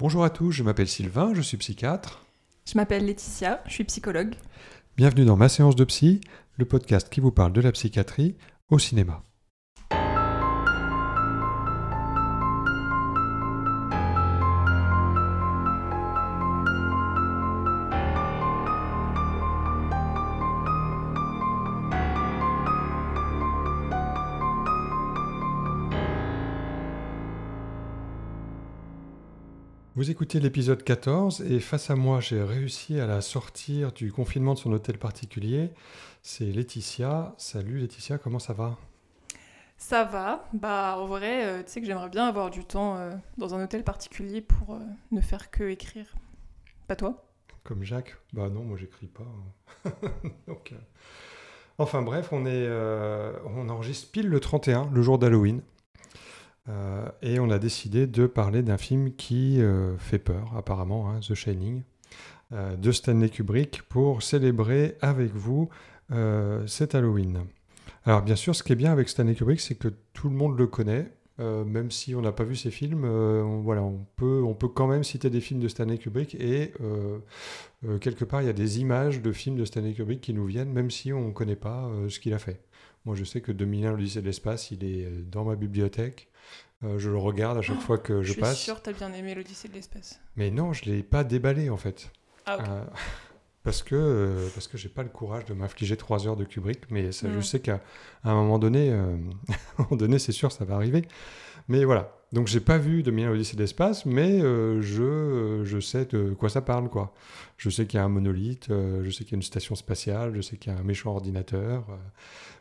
Bonjour à tous, je m'appelle Sylvain, je suis psychiatre. Je m'appelle Laetitia, je suis psychologue. Bienvenue dans Ma séance de psy, le podcast qui vous parle de la psychiatrie au cinéma. Vous écoutez l'épisode 14 et face à moi, j'ai réussi à la sortir du confinement de son hôtel particulier. C'est Laetitia. Salut Laetitia, comment ça va? Ça va. Bah en vrai, euh, tu sais que j'aimerais bien avoir du temps euh, dans un hôtel particulier pour euh, ne faire que écrire. Pas toi? Comme Jacques? Bah non, moi j'écris pas. Donc, Enfin bref, on, est, on enregistre pile le 31, le jour d'Halloween. Euh, et on a décidé de parler d'un film qui euh, fait peur, apparemment, hein, The Shining, euh, de Stanley Kubrick, pour célébrer avec vous cet Halloween. Alors bien sûr, ce qui est bien avec Stanley Kubrick, c'est que tout le monde le connaît. même si on n'a pas vu ses films, on, peut, on peut quand même citer des films de Stanley Kubrick et quelque part il y a des images de films de Stanley Kubrick qui nous viennent, même si on ne connaît pas ce qu'il a fait. Moi je sais que 2001 l'Odyssée de l'espace, il est dans ma bibliothèque. Euh, je le regarde à chaque oh, fois que je, passe. Je suis sûr que tu as bien aimé l'Odyssée de l'espace. Mais non, je ne l'ai pas déballé en fait. Ah, euh, parce que, euh, parce que j'ai pas le courage de m'infliger trois heures de Kubrick, mais ça, je mm. sais qu'à un moment donné, un moment donné, c'est sûr, ça va arriver. Mais voilà. Donc j'ai pas vu de l'Odyssée de l'espace, mais je, je sais de quoi ça parle quoi. Je sais qu'il y a un monolithe, je sais qu'il y a une station spatiale, je sais qu'il y a un méchant ordinateur,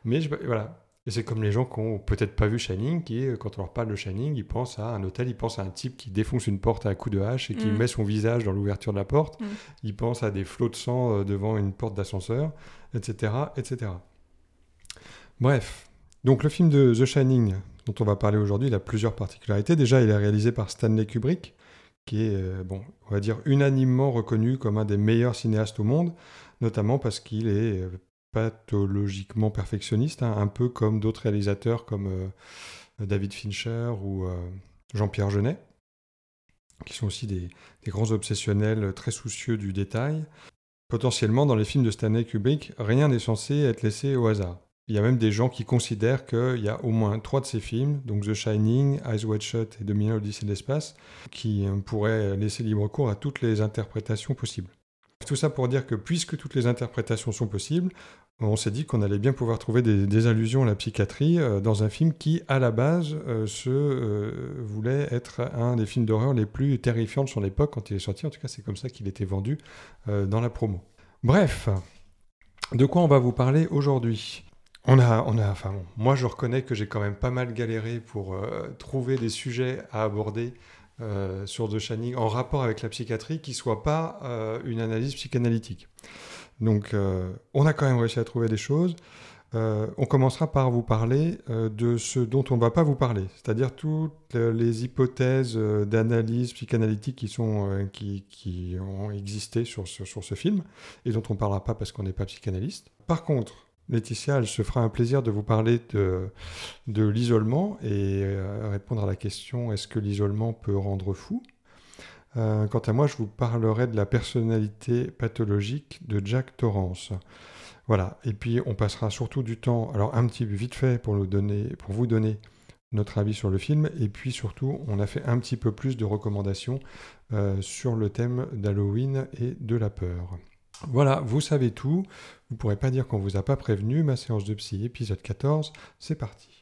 mais je, voilà. Et c'est comme les gens qui n'ont peut-être pas vu Shining, qui, quand on leur parle de Shining, ils pensent à un hôtel, ils pensent à un type qui défonce une porte à coups de hache et qui mm. met son visage dans l'ouverture de la porte. Mm. Ils pensent à des flots de sang euh, devant une porte d'ascenseur, etc., etc. Bref, donc le film de The Shining, dont on va parler aujourd'hui, il a plusieurs particularités. Déjà, il est réalisé par Stanley Kubrick, qui est, euh, bon, on va dire, unanimement reconnu comme un des meilleurs cinéastes au monde, notamment parce qu'il est euh, pathologiquement perfectionniste, hein, un peu comme d'autres réalisateurs comme euh, David Fincher ou euh, Jean-Pierre Jeunet, qui sont aussi des, grands obsessionnels très soucieux du détail. Potentiellement, dans les films de Stanley Kubrick, rien n'est censé être laissé au hasard. Il y a même des gens qui considèrent qu'il y a au moins trois de ces films, donc The Shining, Eyes Wide Shut et 2001 Odyssey de l'espace, qui euh, pourraient laisser libre cours à toutes les interprétations possibles. Tout ça pour dire que puisque toutes les interprétations sont possibles, on s'est dit qu'on allait bien pouvoir trouver des, allusions à la psychiatrie euh, dans un film qui, à la base, euh, se euh, voulait être un des films d'horreur les plus terrifiants de son époque quand il est sorti. En tout cas, c'est comme ça qu'il était vendu dans la promo. Bref, de quoi on va vous parler aujourd'hui? On a, on a, enfin moi je reconnais que j'ai quand même pas mal galéré pour trouver des sujets à aborder sur The Shining en rapport avec la psychiatrie qui ne soit pas une analyse psychanalytique. Donc, euh, on a quand même réussi à trouver des choses. Euh, on commencera par vous parler euh, de ce dont on ne va pas vous parler, c'est-à-dire toutes les hypothèses d'analyse psychanalytique qui, sont, qui, ont existé sur, sur, ce film et dont on ne parlera pas parce qu'on n'est pas psychanalyste. Par contre, Laetitia, elle se fera un plaisir de vous parler de, de l'isolement et répondre à la question est-ce que l'isolement peut rendre fou? Euh, quant à moi, je vous parlerai de la personnalité pathologique de Jack Torrance. Voilà, et puis on passera surtout du temps, alors un petit peu vite fait pour, vous donner notre avis sur le film, et puis surtout on a fait un petit peu plus de recommandations euh, sur le thème d'Halloween et de la peur. Voilà, vous savez tout, vous ne pourrez pas dire qu'on vous a pas prévenu, ma séance de psy épisode 14, c'est parti.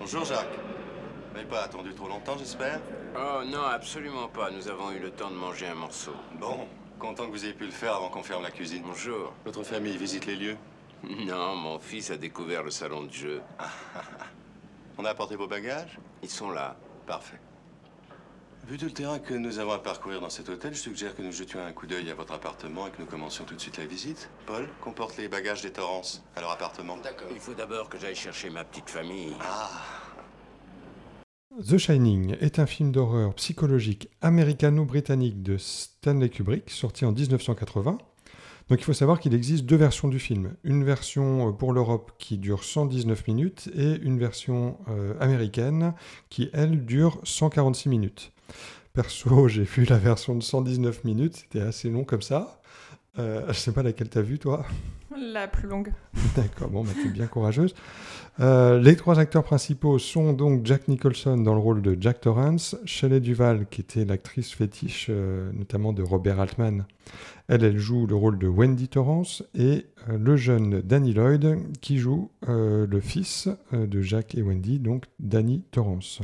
Bonjour Jacques pas attendu trop longtemps, j'espère Oh non, absolument pas. Nous avons eu le temps de manger un morceau. Bon, content que vous ayez pu le faire avant qu'on ferme la cuisine. Bonjour. Votre famille visite les lieux? Non, mon fils a découvert le salon de jeu. On a apporté vos bagages? Ils sont là. Parfait. Vu tout le terrain que nous avons à parcourir dans cet hôtel, je suggère que nous jetions un coup d'œil à votre appartement et que nous commencions tout de suite la visite. Paul, comporte les bagages des Torrance à leur appartement? D'accord. Il faut d'abord que j'aille chercher ma petite famille. Ah The Shining est un film d'horreur psychologique américano-britannique de Stanley Kubrick, sorti en 1980. Donc il faut savoir qu'il existe deux versions du film. Une version euh, pour l'Europe qui dure 119 minutes et une version euh, américaine qui, elle, dure 146 minutes. Perso, j'ai vu la version de 119 minutes, c'était assez long comme ça. Euh, je sais pas laquelle t'as vu, toi La plus longue. D'accord, bon, bah, t'es bien courageuse. Euh, les trois acteurs principaux sont donc Jack Nicholson dans le rôle de Jack Torrance, Shelley Duval, qui était l'actrice fétiche euh, notamment de Robert Altman. Elle, elle joue le rôle de Wendy Torrance, et euh, le jeune Danny Lloyd, qui joue le fils de Jack et Wendy, donc Danny Torrance.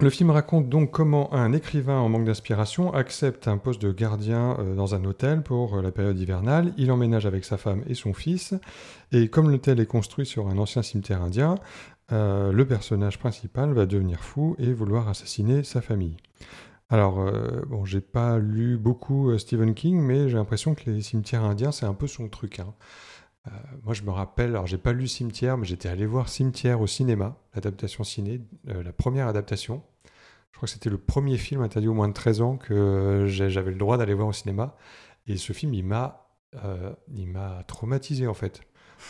Le film raconte donc comment un écrivain en manque d'inspiration accepte un poste de gardien euh, dans un hôtel pour euh, la période hivernale. Il emménage avec sa femme et son fils. Et comme l'hôtel est construit sur un ancien cimetière indien, euh, le personnage principal va devenir fou et vouloir assassiner sa famille. Alors, bon, j'ai pas lu beaucoup Stephen King, mais j'ai l'impression que les cimetières indiens, c'est un peu son truc. hein. Euh, moi, je me rappelle, alors j'ai pas lu Cimetière, mais j'étais allé voir Cimetière au cinéma, l'adaptation ciné, euh, la première adaptation. Je crois que c'était le premier film interdit aux moins de 13 ans que j'avais le droit d'aller voir au cinéma. Et ce film, il m'a, euh, il m'a traumatisé en fait.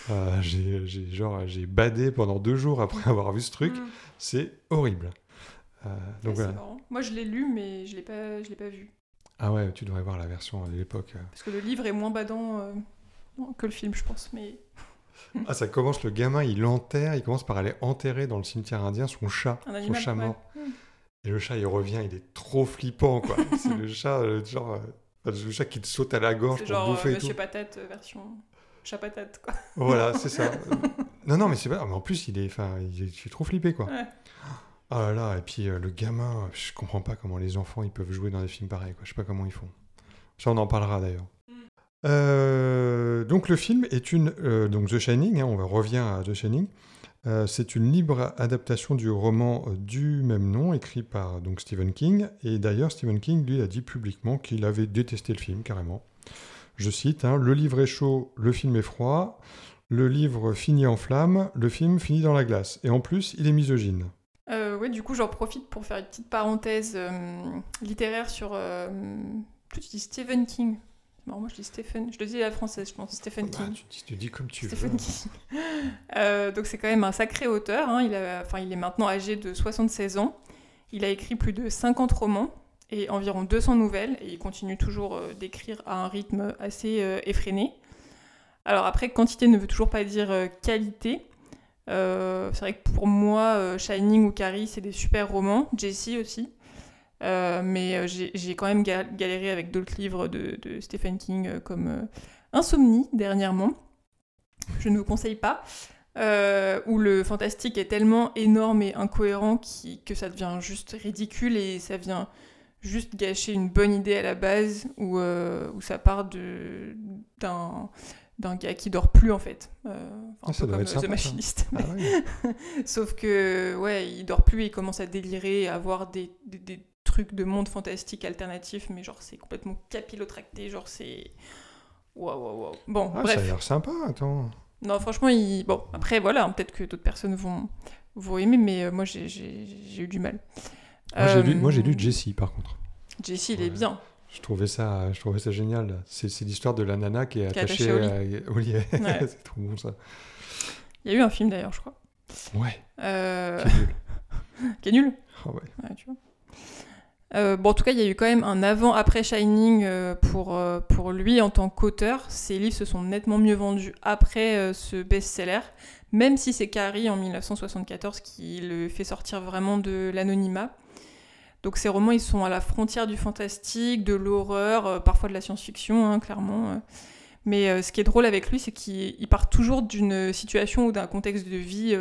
J'ai, j'ai- genre, j'ai badé pendant deux jours après avoir vu ce truc. Mm. C'est horrible. Donc Ouais, marrant. Moi, je l'ai lu, mais je l'ai pas, je l'ai pas vu. Ah ouais, tu devrais voir la version de l'époque. Parce que le livre est moins badant euh, que le film, je pense. Mais Ah, ça commence, le gamin, il enterre, il commence par aller enterrer dans le cimetière indien son chat, un son animal. chat mort. Mm. Et le chat, il revient, il est trop flippant, quoi. c'est le chat, euh, genre, euh, le chat qui te saute à la gorge pour genre bouffer euh, et tout. Monsieur Patate euh, version chat patate, quoi. Voilà, c'est ça. non, non, mais c'est pas. Mais en plus, il est, enfin, il est, trop flippé, quoi. Ouais. Oh là là, et puis euh, le gamin, je comprends pas comment les enfants ils peuvent jouer dans des films pareils, quoi. Je sais pas comment ils font. Ça, on en parlera d'ailleurs. Euh, donc le film est une, euh, donc The Shining, hein, on revient à The Shining. Euh, c'est une libre adaptation du roman du même nom, écrit par donc Stephen King. Et d'ailleurs, Stephen King, lui, a dit publiquement qu'il avait détesté le film, carrément. Je cite, hein, Le livre est chaud, le film est froid. Le livre finit en flammes, le film finit dans la glace. Et en plus, il est misogyne. Euh, ouais, du coup, j'en profite pour faire une petite parenthèse littéraire sur. Tu dis Stephen King. Moi je dis Stephen. Je le dis à la française, je pense. Stephen Bah, King. tu, dis comme tu veux. Stephen King. Euh, donc c'est quand même un sacré auteur. hein. Il, a, enfin, il est maintenant âgé de 76 ans. Il a écrit plus de 50 romans et environ 200 nouvelles. Et il continue toujours euh, d'écrire à un rythme assez euh, effréné. Alors après, quantité ne veut toujours pas dire qualité. C'est vrai que pour moi, Shining ou Carrie, c'est des super romans. Jessie aussi. Euh, mais euh, j'ai quand même ga- galéré avec d'autres livres de, de Stephen King euh, comme Insomnie dernièrement. Je ne vous conseille pas. Euh, où le fantastique est tellement énorme et incohérent qui- que ça devient juste ridicule et ça vient juste gâcher une bonne idée à la base où, euh, où ça part d'un d'un gars qui dort plus en fait. Euh, un ça peu comme sympa, The. Machinist. Ah. Sauf que, ouais, il dort plus et il commence à délirer, à avoir des, des, des trucs de monde fantastique alternatif, mais genre c'est complètement capillotracté, genre c'est. Waouh, waouh, waouh. Bon, Ah, ça a l'air sympa, attends. Non, franchement, il... bon, après, voilà, hein, peut-être que d'autres personnes vont, vont aimer, mais euh, moi j'ai- j'ai j'ai eu du mal. Moi, j'ai lu, moi, j'ai lu Euh, Jessie, par contre. Jesse, il est Ouais. bien. Je trouvais ça, je trouvais ça génial. C'est c'est l'histoire de la nana qui est Qui attachée, à au lit. Ouais. c'est trop bon, ça. Il y a eu un film d'ailleurs, je crois. Ouais, Euh, nul. Qui est nul. Ah ouais. Ouais, tu vois. Euh, en tout cas, il y a eu quand même un avant-après Shining euh, pour, euh, pour lui en tant qu'auteur. Ses livres se sont nettement mieux vendus après ce best-seller, même si c'est Carrie en 1974 qui le fait sortir vraiment de l'anonymat. Donc ces romans, ils sont à la frontière du fantastique, de l'horreur, parfois de la science-fiction, hein, clairement. Mais ce qui est drôle avec lui, c'est qu'il il part toujours d'une situation ou d'un contexte de vie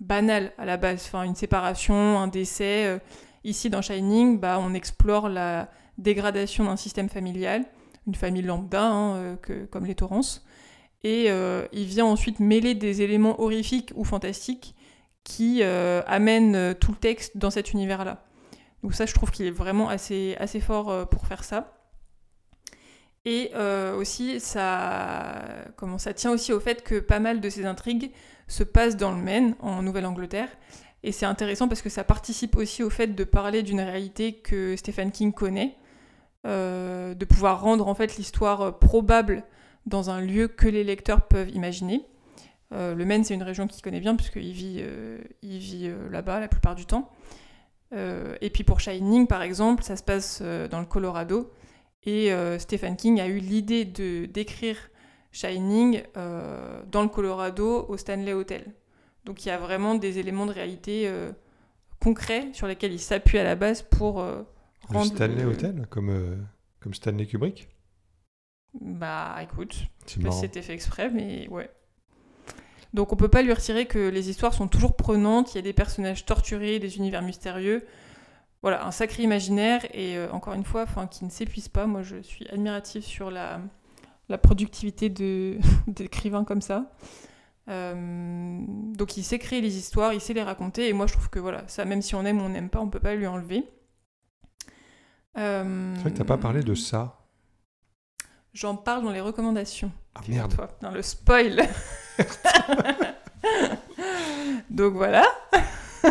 banal à la base. Enfin, une séparation, un décès. Ici, dans Shining, bah, on explore la dégradation d'un système familial, une famille lambda, hein, euh, comme les Torrance. Et euh, il vient ensuite mêler des éléments horrifiques ou fantastiques qui euh, amènent tout le texte dans cet univers-là. Donc ça, je trouve qu'il est vraiment assez, fort pour faire ça. Et aussi, ça, ça tient aussi au fait que pas mal de ces intrigues se passent dans le Maine, en Nouvelle-Angleterre. Et c'est intéressant parce que ça participe aussi au fait de parler d'une réalité que Stephen King connaît, euh, de pouvoir rendre en fait l'histoire euh, probable dans un lieu que les lecteurs peuvent imaginer. Euh, le Maine, c'est une région qu'il connaît bien puisqu'il vit, vit là-bas la plupart du temps. et puis pour Shining, par exemple, ça se passe dans le Colorado. Et Stephen King a eu l'idée d'écrire Shining dans le Colorado au Stanley Hotel. Donc il y a vraiment des éléments de réalité concrets sur lesquels il s'appuie à la base pour le Stanley Hotel, comme, euh, comme Stanley Kubrick? Bah écoute, je sais pas si c'était fait exprès, mais ouais. Donc on peut pas lui retirer que les histoires sont toujours prenantes, il y a des personnages torturés, des univers mystérieux. Voilà, un sacré imaginaire et euh, encore une fois, qui ne s'épuise pas. Moi, je suis admirative sur la, la productivité d'écrivains comme ça. Euh, donc il sait créer les histoires, il sait les raconter et moi je trouve que voilà, ça même si on aime ou on n'aime pas, on peut pas lui enlever. Euh, C'est vrai que t'as pas parlé de ça. J'en parle dans les recommandations. Ah merde. dans le spoil. Donc voilà.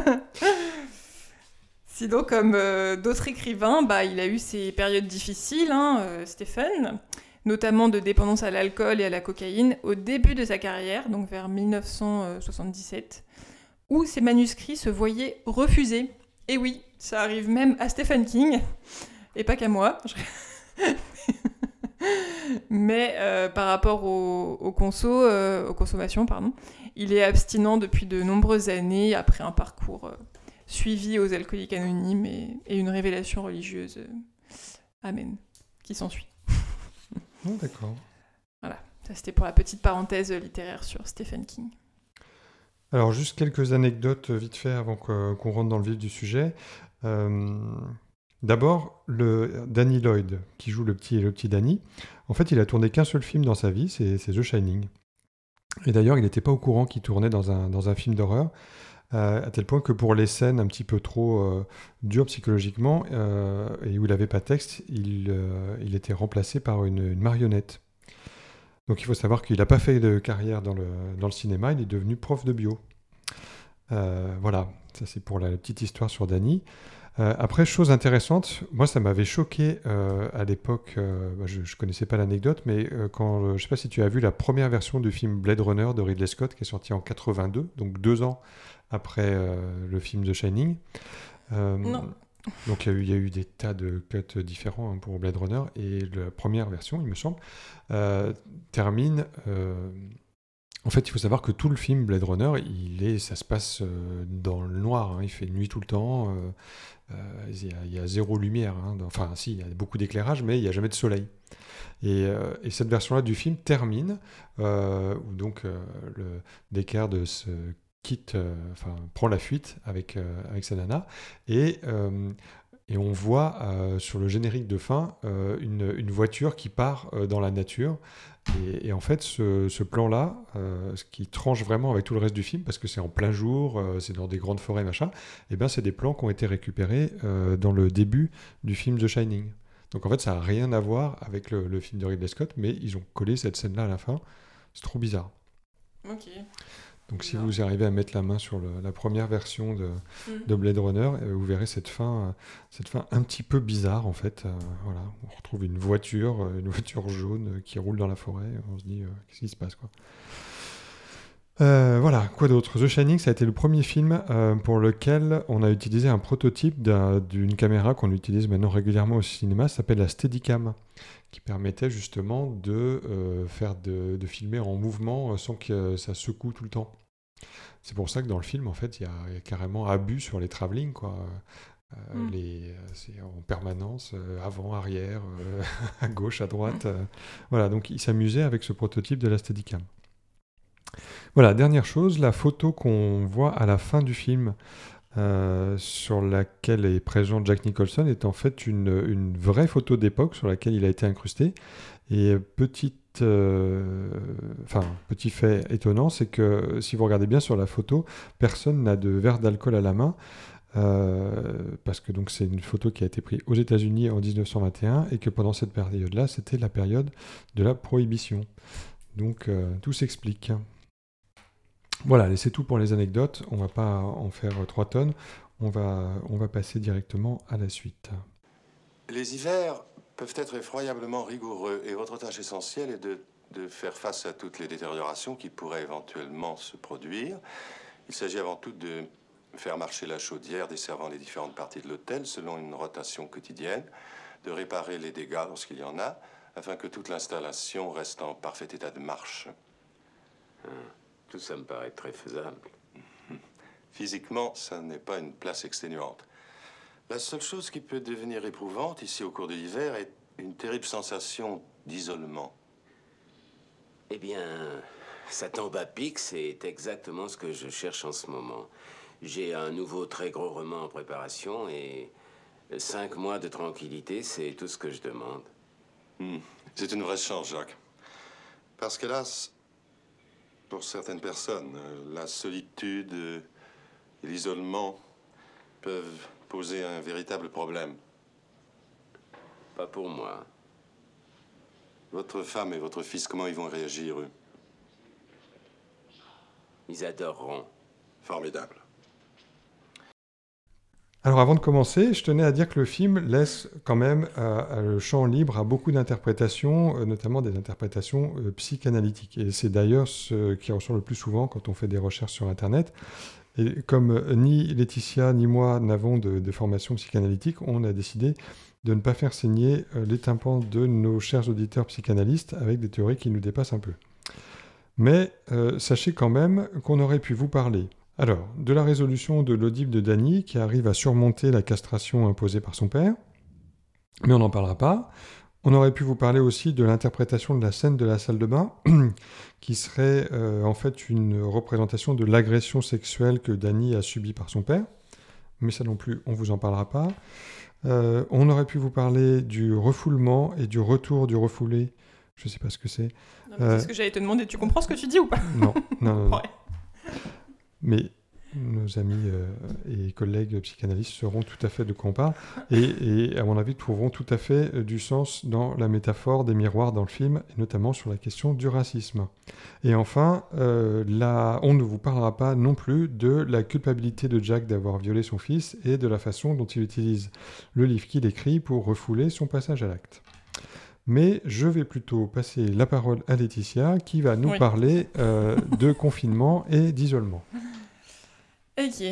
Sinon, comme euh, d'autres écrivains, bah, il a eu ses périodes difficiles, hein, euh, Stéphane, notamment de dépendance à l'alcool et à la cocaïne au début de sa carrière, donc vers 1977, où ses manuscrits se voyaient refusés. Et oui, ça arrive même à Stephen King et pas qu'à moi. Mais euh, par rapport aux conso, euh, aux consommations, pardon, il est abstinent depuis de nombreuses années après un parcours euh, suivi aux alcooliques anonymes et, une révélation religieuse. amen. Qui s'ensuit. Oh, d'accord. Voilà, ça c'était pour la petite parenthèse littéraire sur Stephen King. Alors juste quelques anecdotes vite fait avant qu'on rentre dans le vif du sujet. D'abord, le Danny Lloyd, qui joue le petit, le petit Danny, en fait, il a tourné qu'un seul film dans sa vie, c'est The Shining. Et d'ailleurs, il n'était pas au courant qu'il tournait dans un, dans un film d'horreur, euh, à tel point que pour les scènes un petit peu trop euh, dures psychologiquement, euh, et où il n'avait pas de texte, il, était remplacé par une, marionnette. Donc il faut savoir qu'il n'a pas fait de carrière dans le, dans le cinéma, il est devenu prof de bio. voilà, ça c'est pour la petite histoire sur Danny. Euh, après, chose intéressante, moi ça m'avait choqué euh, à l'époque, euh, bah, je ne connaissais pas l'anecdote, mais quand, je ne sais pas si tu as vu la première version du film Blade Runner de Ridley Scott qui est sorti en 82, donc deux ans après le film The Shining. non. Donc il y, a eu, des tas de cuts différents hein, pour Blade Runner, et la première version, il me semble, termine en fait, il faut savoir que tout le film Blade Runner, il est, ça se passe dans le noir. Hein. il fait nuit tout le temps. Euh, il y, a zéro lumière. Hein, enfin, si, il y a beaucoup d'éclairage, mais il n'y a jamais de soleil. Et, euh, cette version-là du film termine, euh, où donc le Descartes se quitte, enfin, prend la fuite avec, avec sa nana, et on voit sur le générique de fin une, voiture qui part dans la nature et, en fait, ce, plan-là, euh, ce qui tranche vraiment avec tout le reste du film, parce que c'est en plein jour, euh, c'est dans des grandes forêts, machin, et eh bien c'est des plans qui ont été récupérés euh, dans le début du film The Shining. Donc en fait, ça n'a rien à voir avec le, le, film de Ridley Scott, mais ils ont collé cette scène-là à la fin. C'est trop bizarre. Ok. Donc si vous arrivez à mettre la main sur la première version de, mm. Blade Runner, euh, vous verrez cette fin, euh, cette fin un petit peu bizarre en fait. Euh, voilà, on retrouve une voiture, une voiture jaune qui roule dans la forêt. On se dit qu'est-ce qui se passe quoi. voilà, quoi d'autre? The Shining, ça a été le premier film pour lequel on a utilisé un prototype d'une caméra qu'on utilise maintenant régulièrement au cinéma, ça s'appelle la Steadicam qui permettait justement de euh, faire de, filmer en mouvement euh, sans que ça secoue tout le temps. C'est pour ça que dans le film, en fait, il y, a carrément abus sur les travelling, quoi. Euh, mm. les, c'est en permanence, avant, arrière, à gauche, à droite. voilà, donc il s'amusait avec ce prototype de la Steadicam. Voilà, dernière chose, la photo qu'on voit à la fin du film euh, sur laquelle est présent Jack Nicholson est en fait une, vraie photo d'époque sur laquelle il a été incrusté. Et petite, euh, petit fait étonnant, c'est que si vous regardez bien sur la photo, personne n'a de verre d'alcool à la main. Euh, parce que donc c'est une photo qui a été prise aux États-Unis en 1921 et que pendant cette période-là, c'était la période de la prohibition. Donc tout s'explique. Voilà, c'est tout pour les anecdotes. On va pas en faire trois tonnes. On va, on va passer directement à la suite. Les hivers peuvent être effroyablement rigoureux et votre tâche essentielle est de, de faire face à toutes les détériorations qui pourraient éventuellement se produire. Il s'agit avant tout de faire marcher la chaudière desservant les différentes parties de l'hôtel selon une rotation quotidienne, de réparer les dégâts lorsqu'il y en a, afin que toute l'installation reste en parfait état de marche. Ah, tout ça me paraît très faisable. Physiquement, ça n'est pas une place exténuante. La seule chose qui peut devenir éprouvante ici au cours de l'hiver est une terrible sensation d'isolement. Eh bien, ça tombe à pic, c'est exactement ce que je cherche en ce moment. J'ai un nouveau très gros roman en préparation et cinq mois de tranquillité, c'est tout ce que je demande. Hmm. C'est une vraie chance, Jacques. Parce qu'hélas, pour certaines personnes, euh, la solitude et l'isolement peuvent poser un véritable problème. Pas pour moi. Votre femme et votre fils, comment ils vont réagir, eux? Ils adoreront. Formidable. Alors avant de commencer, je tenais à dire que le film laisse quand même euh, le champ libre à beaucoup d'interprétations, euh, notamment des interprétations euh, psychanalytiques. Et c'est d'ailleurs ce qui ressort le plus souvent quand on fait des recherches sur Internet. Et comme ni Laetitia ni moi n'avons de, formation psychanalytique, on a décidé de ne pas faire saigner les tympans de nos chers auditeurs psychanalystes avec des théories qui nous dépassent un peu. Mais sachez quand même qu'on aurait pu vous parler alors, de la résolution de l'audible de Dany qui arrive à surmonter la castration imposée par son père, mais on n'en parlera pas. On aurait pu vous parler aussi de l'interprétation de la scène de la salle de bain, qui serait euh, en fait une représentation de l'agression sexuelle que Dany a subie par son père, mais ça non plus, on ne vous en parlera pas. Euh, on aurait pu vous parler du refoulement et du retour du refoulé. Je ne sais pas ce que c'est. C'est ce que j'allais te demander. Tu comprends ce que tu dis ou pas? Non, non, non. Mais nos amis euh, et collègues psychanalystes sauront tout à fait de quoi et, à mon avis trouveront tout à fait euh, du sens dans la métaphore des miroirs dans le film et notamment sur la question du racisme. Et enfin, euh, on ne vous parlera pas non plus de la culpabilité de Jack d'avoir violé son fils et de la façon dont il utilise le livre qu'il écrit pour refouler son passage à l'acte. Mais je vais plutôt passer la parole à Laetitia qui va nous parler de confinement et d'isolement. Ok.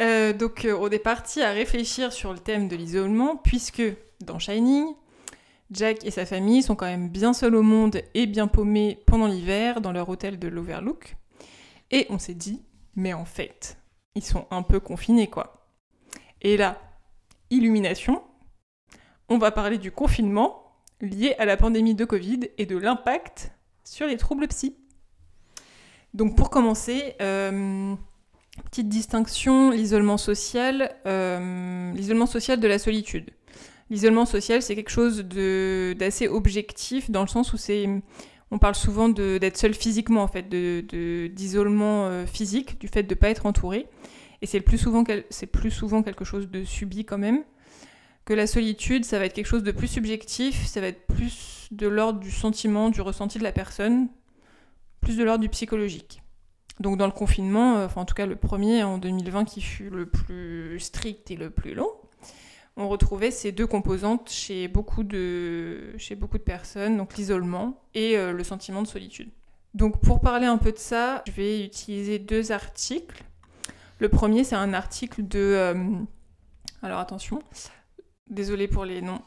Euh, donc euh, on est parti à réfléchir sur le thème de l'isolement, puisque dans Shining, Jack et sa famille sont quand même bien seuls au monde et bien paumés pendant l'hiver dans leur hôtel de l'Overlook. Et on s'est dit, mais en fait, ils sont un peu confinés quoi. Et là, illumination, on va parler du confinement lié à la pandémie de Covid et de l'impact sur les troubles psy. Donc pour commencer, euh, Petite distinction, l'isolement social, euh, l'isolement social de la solitude. L'isolement social, c'est quelque chose d'assez objectif dans le sens où c'est, on parle souvent d'être seul physiquement en fait, d'isolement de, euh, physique, du fait de ne pas être entouré. Et c'est plus plus souvent quelque chose de subi quand même. Que la solitude, ça va être quelque chose de plus subjectif, ça va être plus de l'ordre du sentiment, du ressenti de la personne, plus de l'ordre du psychologique. Donc dans le confinement, euh, enfin en tout cas le premier en 2020 qui fut le plus strict et le plus long, on retrouvait ces deux composantes chez beaucoup de, personnes, donc l'isolement et euh, le sentiment de solitude. Donc pour parler un peu de ça, je vais utiliser deux articles. Le premier, c'est un article de... Euh, alors attention, désolé pour les noms.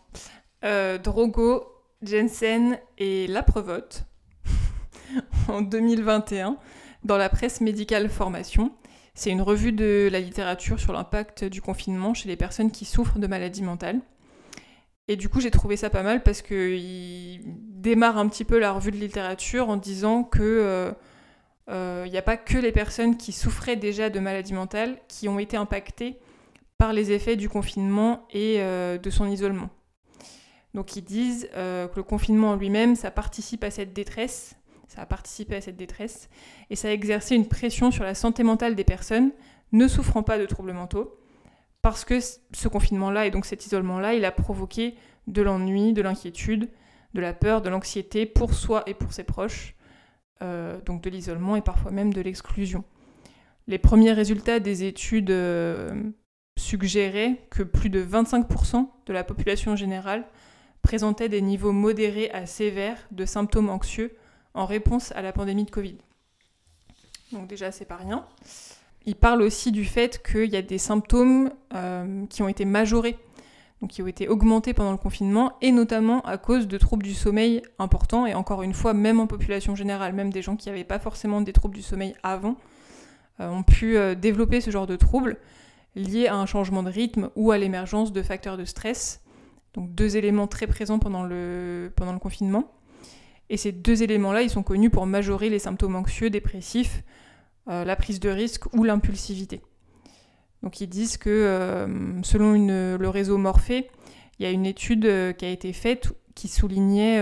Drogo, Jensen et Laprevotte en 2021 dans la presse médicale Formation. C'est une revue de la littérature sur l'impact du confinement chez les personnes qui souffrent de maladies mentales. Et du coup, j'ai trouvé ça pas mal parce qu'il démarre un petit peu la revue de littérature en disant que euh, euh, il n'y a pas que les personnes qui souffraient déjà de maladies mentales qui ont été impactées par les effets du confinement et euh, de son isolement. Donc ils disent que le confinement en lui-même, ça participe à cette détresse, ça a participé à cette détresse, et ça a exercé une pression sur la santé mentale des personnes ne souffrant pas de troubles mentaux, parce que ce confinement-là et donc cet isolement-là, il a provoqué de l'ennui, de l'inquiétude, de la peur, de l'anxiété pour soi et pour ses proches, euh, donc de l'isolement et parfois même de l'exclusion. Les premiers résultats des études euh, suggéraient que plus de 25% de la population générale présentait des niveaux modérés à sévères de symptômes anxieux en réponse à la pandémie de Covid. Donc déjà, c'est pas rien. il parle aussi du fait qu'il y a des symptômes qui ont été majorés donc qui ont été augmentés pendant le confinement, et notamment à cause de troubles du sommeil importants, et encore une fois, même en population générale, même des gens qui n'avaient pas forcément des troubles du sommeil avant, euh, ont pu euh, développer ce genre de troubles liés à un changement de rythme ou à l'émergence de facteurs de stress. Donc deux éléments très présents pendant le, pendant le confinement. Et ces deux éléments-là, ils sont connus pour majorer les symptômes anxieux, dépressifs, euh, la prise de risque ou l'impulsivité. Donc ils disent que euh, selon le réseau Morphée, il y a une étude euh, qui a été faite qui soulignait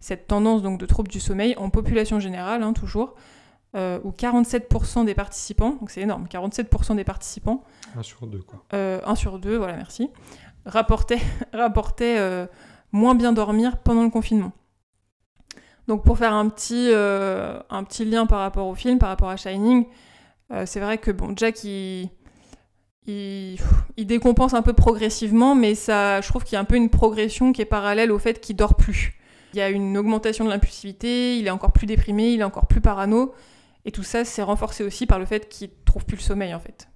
cette tendance donc, de troubles du sommeil en population générale, hein, toujours, où 47% des participants, donc c'est énorme, 47% des participants... 1 sur 2 quoi. 1 sur 2, voilà, merci, rapportaient, rapportaient moins bien dormir pendant le confinement. Donc pour faire un petit, un petit lien par rapport au film, par rapport à Shining, c'est vrai que bon, Jack, il il, décompense un peu progressivement, mais ça, je trouve qu'il y a un peu une progression qui est parallèle au fait qu'il dort plus. Il y a une augmentation de l'impulsivité, il est encore plus déprimé, il est encore plus parano, et tout ça c'est renforcé aussi par le fait qu'il trouve plus le sommeil en fait.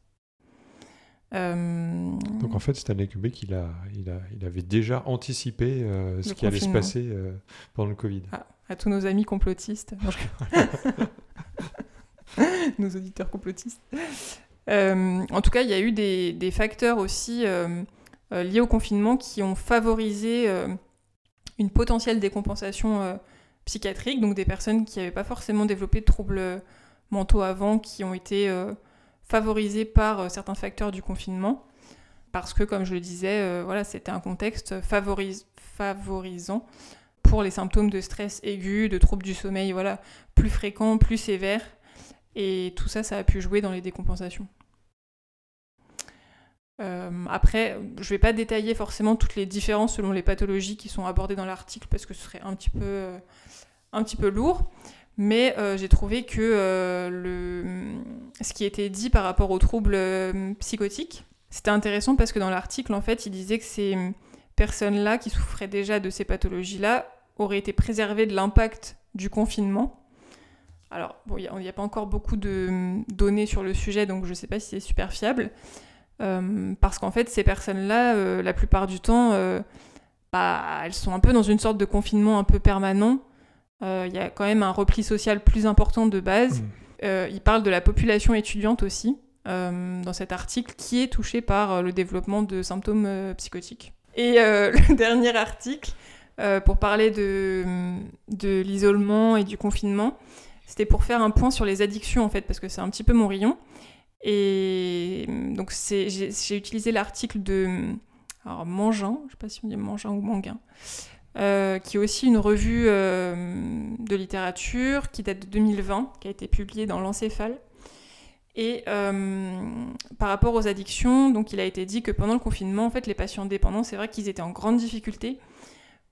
Euh, Donc en fait, Stanley Kubrick, il, a, il, a, il avait déjà anticipé euh, ce qui allait se passer euh, pendant le Covid. Ah, à tous nos amis complotistes. nos auditeurs complotistes. En tout cas, il y a eu des, facteurs aussi liés au confinement qui ont favorisé une potentielle décompensation psychiatrique, donc des personnes qui n'avaient pas forcément développé de troubles mentaux avant, qui ont été favorisées par certains facteurs du confinement, parce que, comme je le disais, voilà, c'était un contexte favorisant pour les symptômes de stress aigu, de troubles du sommeil, voilà, plus fréquents, plus sévères, et tout ça, ça a pu jouer dans les décompensations. Euh, après, je ne vais pas détailler forcément toutes les différences selon les pathologies qui sont abordées dans l'article parce que ce serait un petit peu, euh, un petit peu lourd. Mais euh, j'ai trouvé que le, ce qui était dit par rapport aux troubles psychotiques, c'était intéressant parce que dans l'article, en fait, il disait que ces personnes-là qui souffraient déjà de ces pathologies-là auraient été préservées de l'impact du confinement alors, bon, il n'y a, pas encore beaucoup de hum, données sur le sujet, donc je ne sais pas si c'est super fiable. Euh, parce qu'en fait, ces personnes-là, euh, la plupart du temps, euh, bah, elles sont un peu dans une sorte de confinement un peu permanent. Il y a quand même un repli social plus important de base. Mmh. il parle de la population étudiante aussi, dans cet article, qui est touchée par le développement de symptômes psychotiques. Et le dernier article, pour parler de, de l'isolement et du confinement, c'était pour faire un point sur les addictions en fait, parce que c'est un petit peu mon rayon. Et donc j'ai utilisé l'article de alors, Mangin, je ne sais pas si on dit Mangin ou Manguin, euh, qui est aussi une revue euh, de littérature qui date de 2020, qui a été publiée dans l'Encéphale. Et euh, par rapport aux addictions, donc il a été dit que pendant le confinement, en fait, les patients dépendants, c'est vrai qu'ils étaient en grande difficulté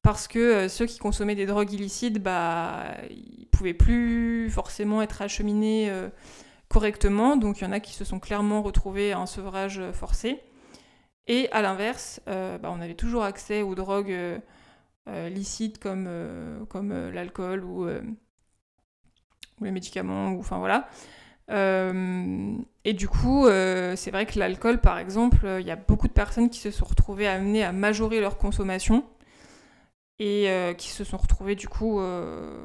parce que ceux qui consommaient des drogues illicites, bah, ils pouvaient plus forcément être acheminés correctement, donc il y en a qui se sont clairement retrouvés en sevrage euh, forcé. Et à l'inverse, bah, on avait toujours accès aux drogues licites comme, comme l'alcool ou, les médicaments, ou enfin voilà. et du coup, c'est vrai que l'alcool, par exemple, il y a beaucoup de personnes qui se sont retrouvées amenées à majorer leur consommation et euh, qui se sont retrouvés du coup euh,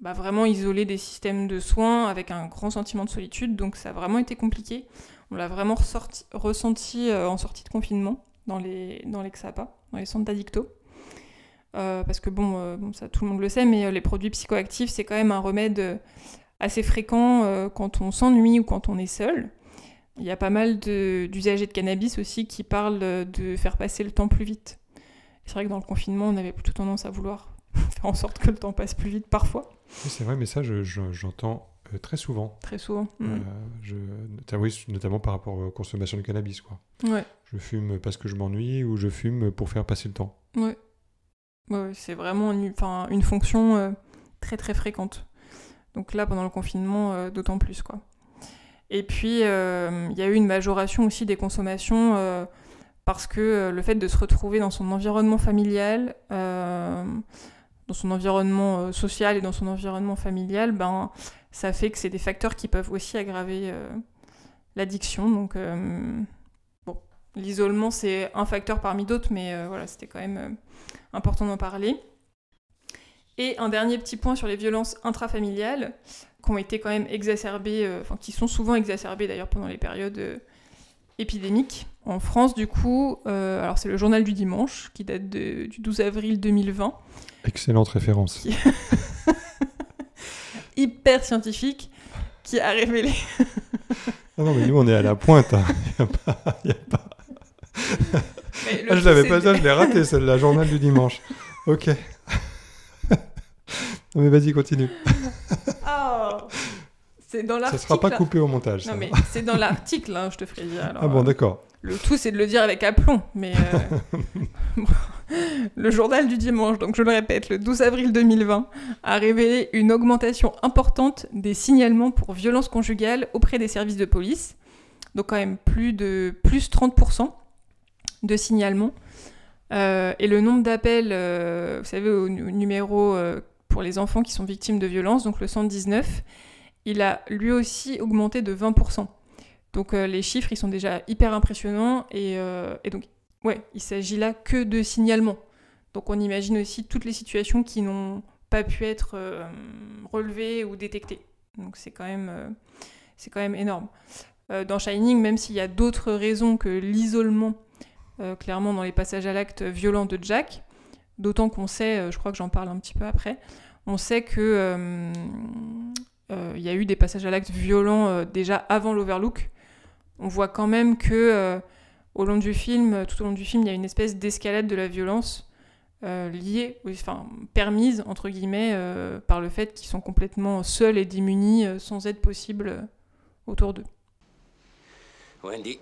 bah, vraiment isolés des systèmes de soins avec un grand sentiment de solitude. Donc ça a vraiment été compliqué. On l'a vraiment ressenti euh, en sortie de confinement dans les, dans les XAPA, dans les centres d'addicto. Parce que bon, bon, ça tout le monde le sait, mais les produits psychoactifs, c'est quand même un remède assez fréquent quand on s'ennuie ou quand on est seul. Il y a pas mal d'usagers de, cannabis aussi qui parlent de faire passer le temps plus vite. C'est vrai que dans le confinement, on avait plutôt tendance à vouloir faire en sorte que le temps passe plus vite parfois. Oui, c'est vrai, mais ça, j'entends euh, très souvent. Très souvent. Euh, mm. je, oui, notamment par rapport aux consommations de cannabis. Quoi. Ouais. Je fume parce que je m'ennuie ou je fume pour faire passer le temps. Ouais. C'est vraiment une, fonction euh, très très fréquente. Donc là, pendant le confinement, d'autant plus. quoi. Et puis, il y a eu une majoration aussi des consommations parce que euh, le fait de se retrouver dans son environnement familial, euh, dans son environnement euh, social et dans son environnement familial, ben, ça fait que c'est des facteurs qui peuvent aussi aggraver l'addiction. Donc, bon, l'isolement, c'est un facteur parmi d'autres, mais voilà, c'était quand même important d'en parler. Et un dernier petit point sur les violences intrafamiliales, qui ont été quand même exacerbées, enfin, qui sont souvent exacerbées d'ailleurs pendant les périodes épidémiques. En France, du coup, alors c'est le journal du dimanche, qui date du 12 avril 2020. Excellente référence. Hyper scientifique, qui a révélé. Ah non, mais nous, on est à la pointe. Hein. Il y a pas. Ah, je l'avais pas ça, je l'ai raté, c'est la journal du dimanche. Ok. non, mais vas-y, continue. Oh. C'est dans l'article. Ça sera pas coupé au montage. Non, mais c'est dans l'article, hein, je te ferai dire. ah bon, d'accord. Le tout, c'est de le dire avec aplomb. Mais euh, le journal du dimanche, donc je le répète, le 12 avril 2020, a révélé une augmentation importante des signalements pour violences conjugales auprès des services de police. Donc quand même plus de plus 30% de signalements. Euh, et le nombre d'appels, euh, vous savez, au, numéro pour les enfants qui sont victimes de violences, donc le 119, il a lui aussi augmenté de 20%. Donc euh, les chiffres, ils sont déjà hyper impressionnants euh, et, donc, ouais, il s'agit là que de signalements. Donc on imagine aussi toutes les situations qui n'ont pas pu être euh, relevées ou détectées. Donc c'est quand même, c'est quand même énorme. dans Shining, même s'il y a d'autres raisons que l'isolement, clairement dans les passages à l'acte violent de Jack, d'autant qu'on sait, je crois que j'en parle un petit peu après, on sait que il y a eu des passages à l'acte violents déjà avant l'Overlook. On voit quand même que euh, long du film, tout au long du film, il y a une espèce d'escalade de la violence euh, liée, enfin permise entre guillemets, euh, par le fait qu'ils sont complètement seuls et démunis, sans aide possible autour d'eux. Wendy,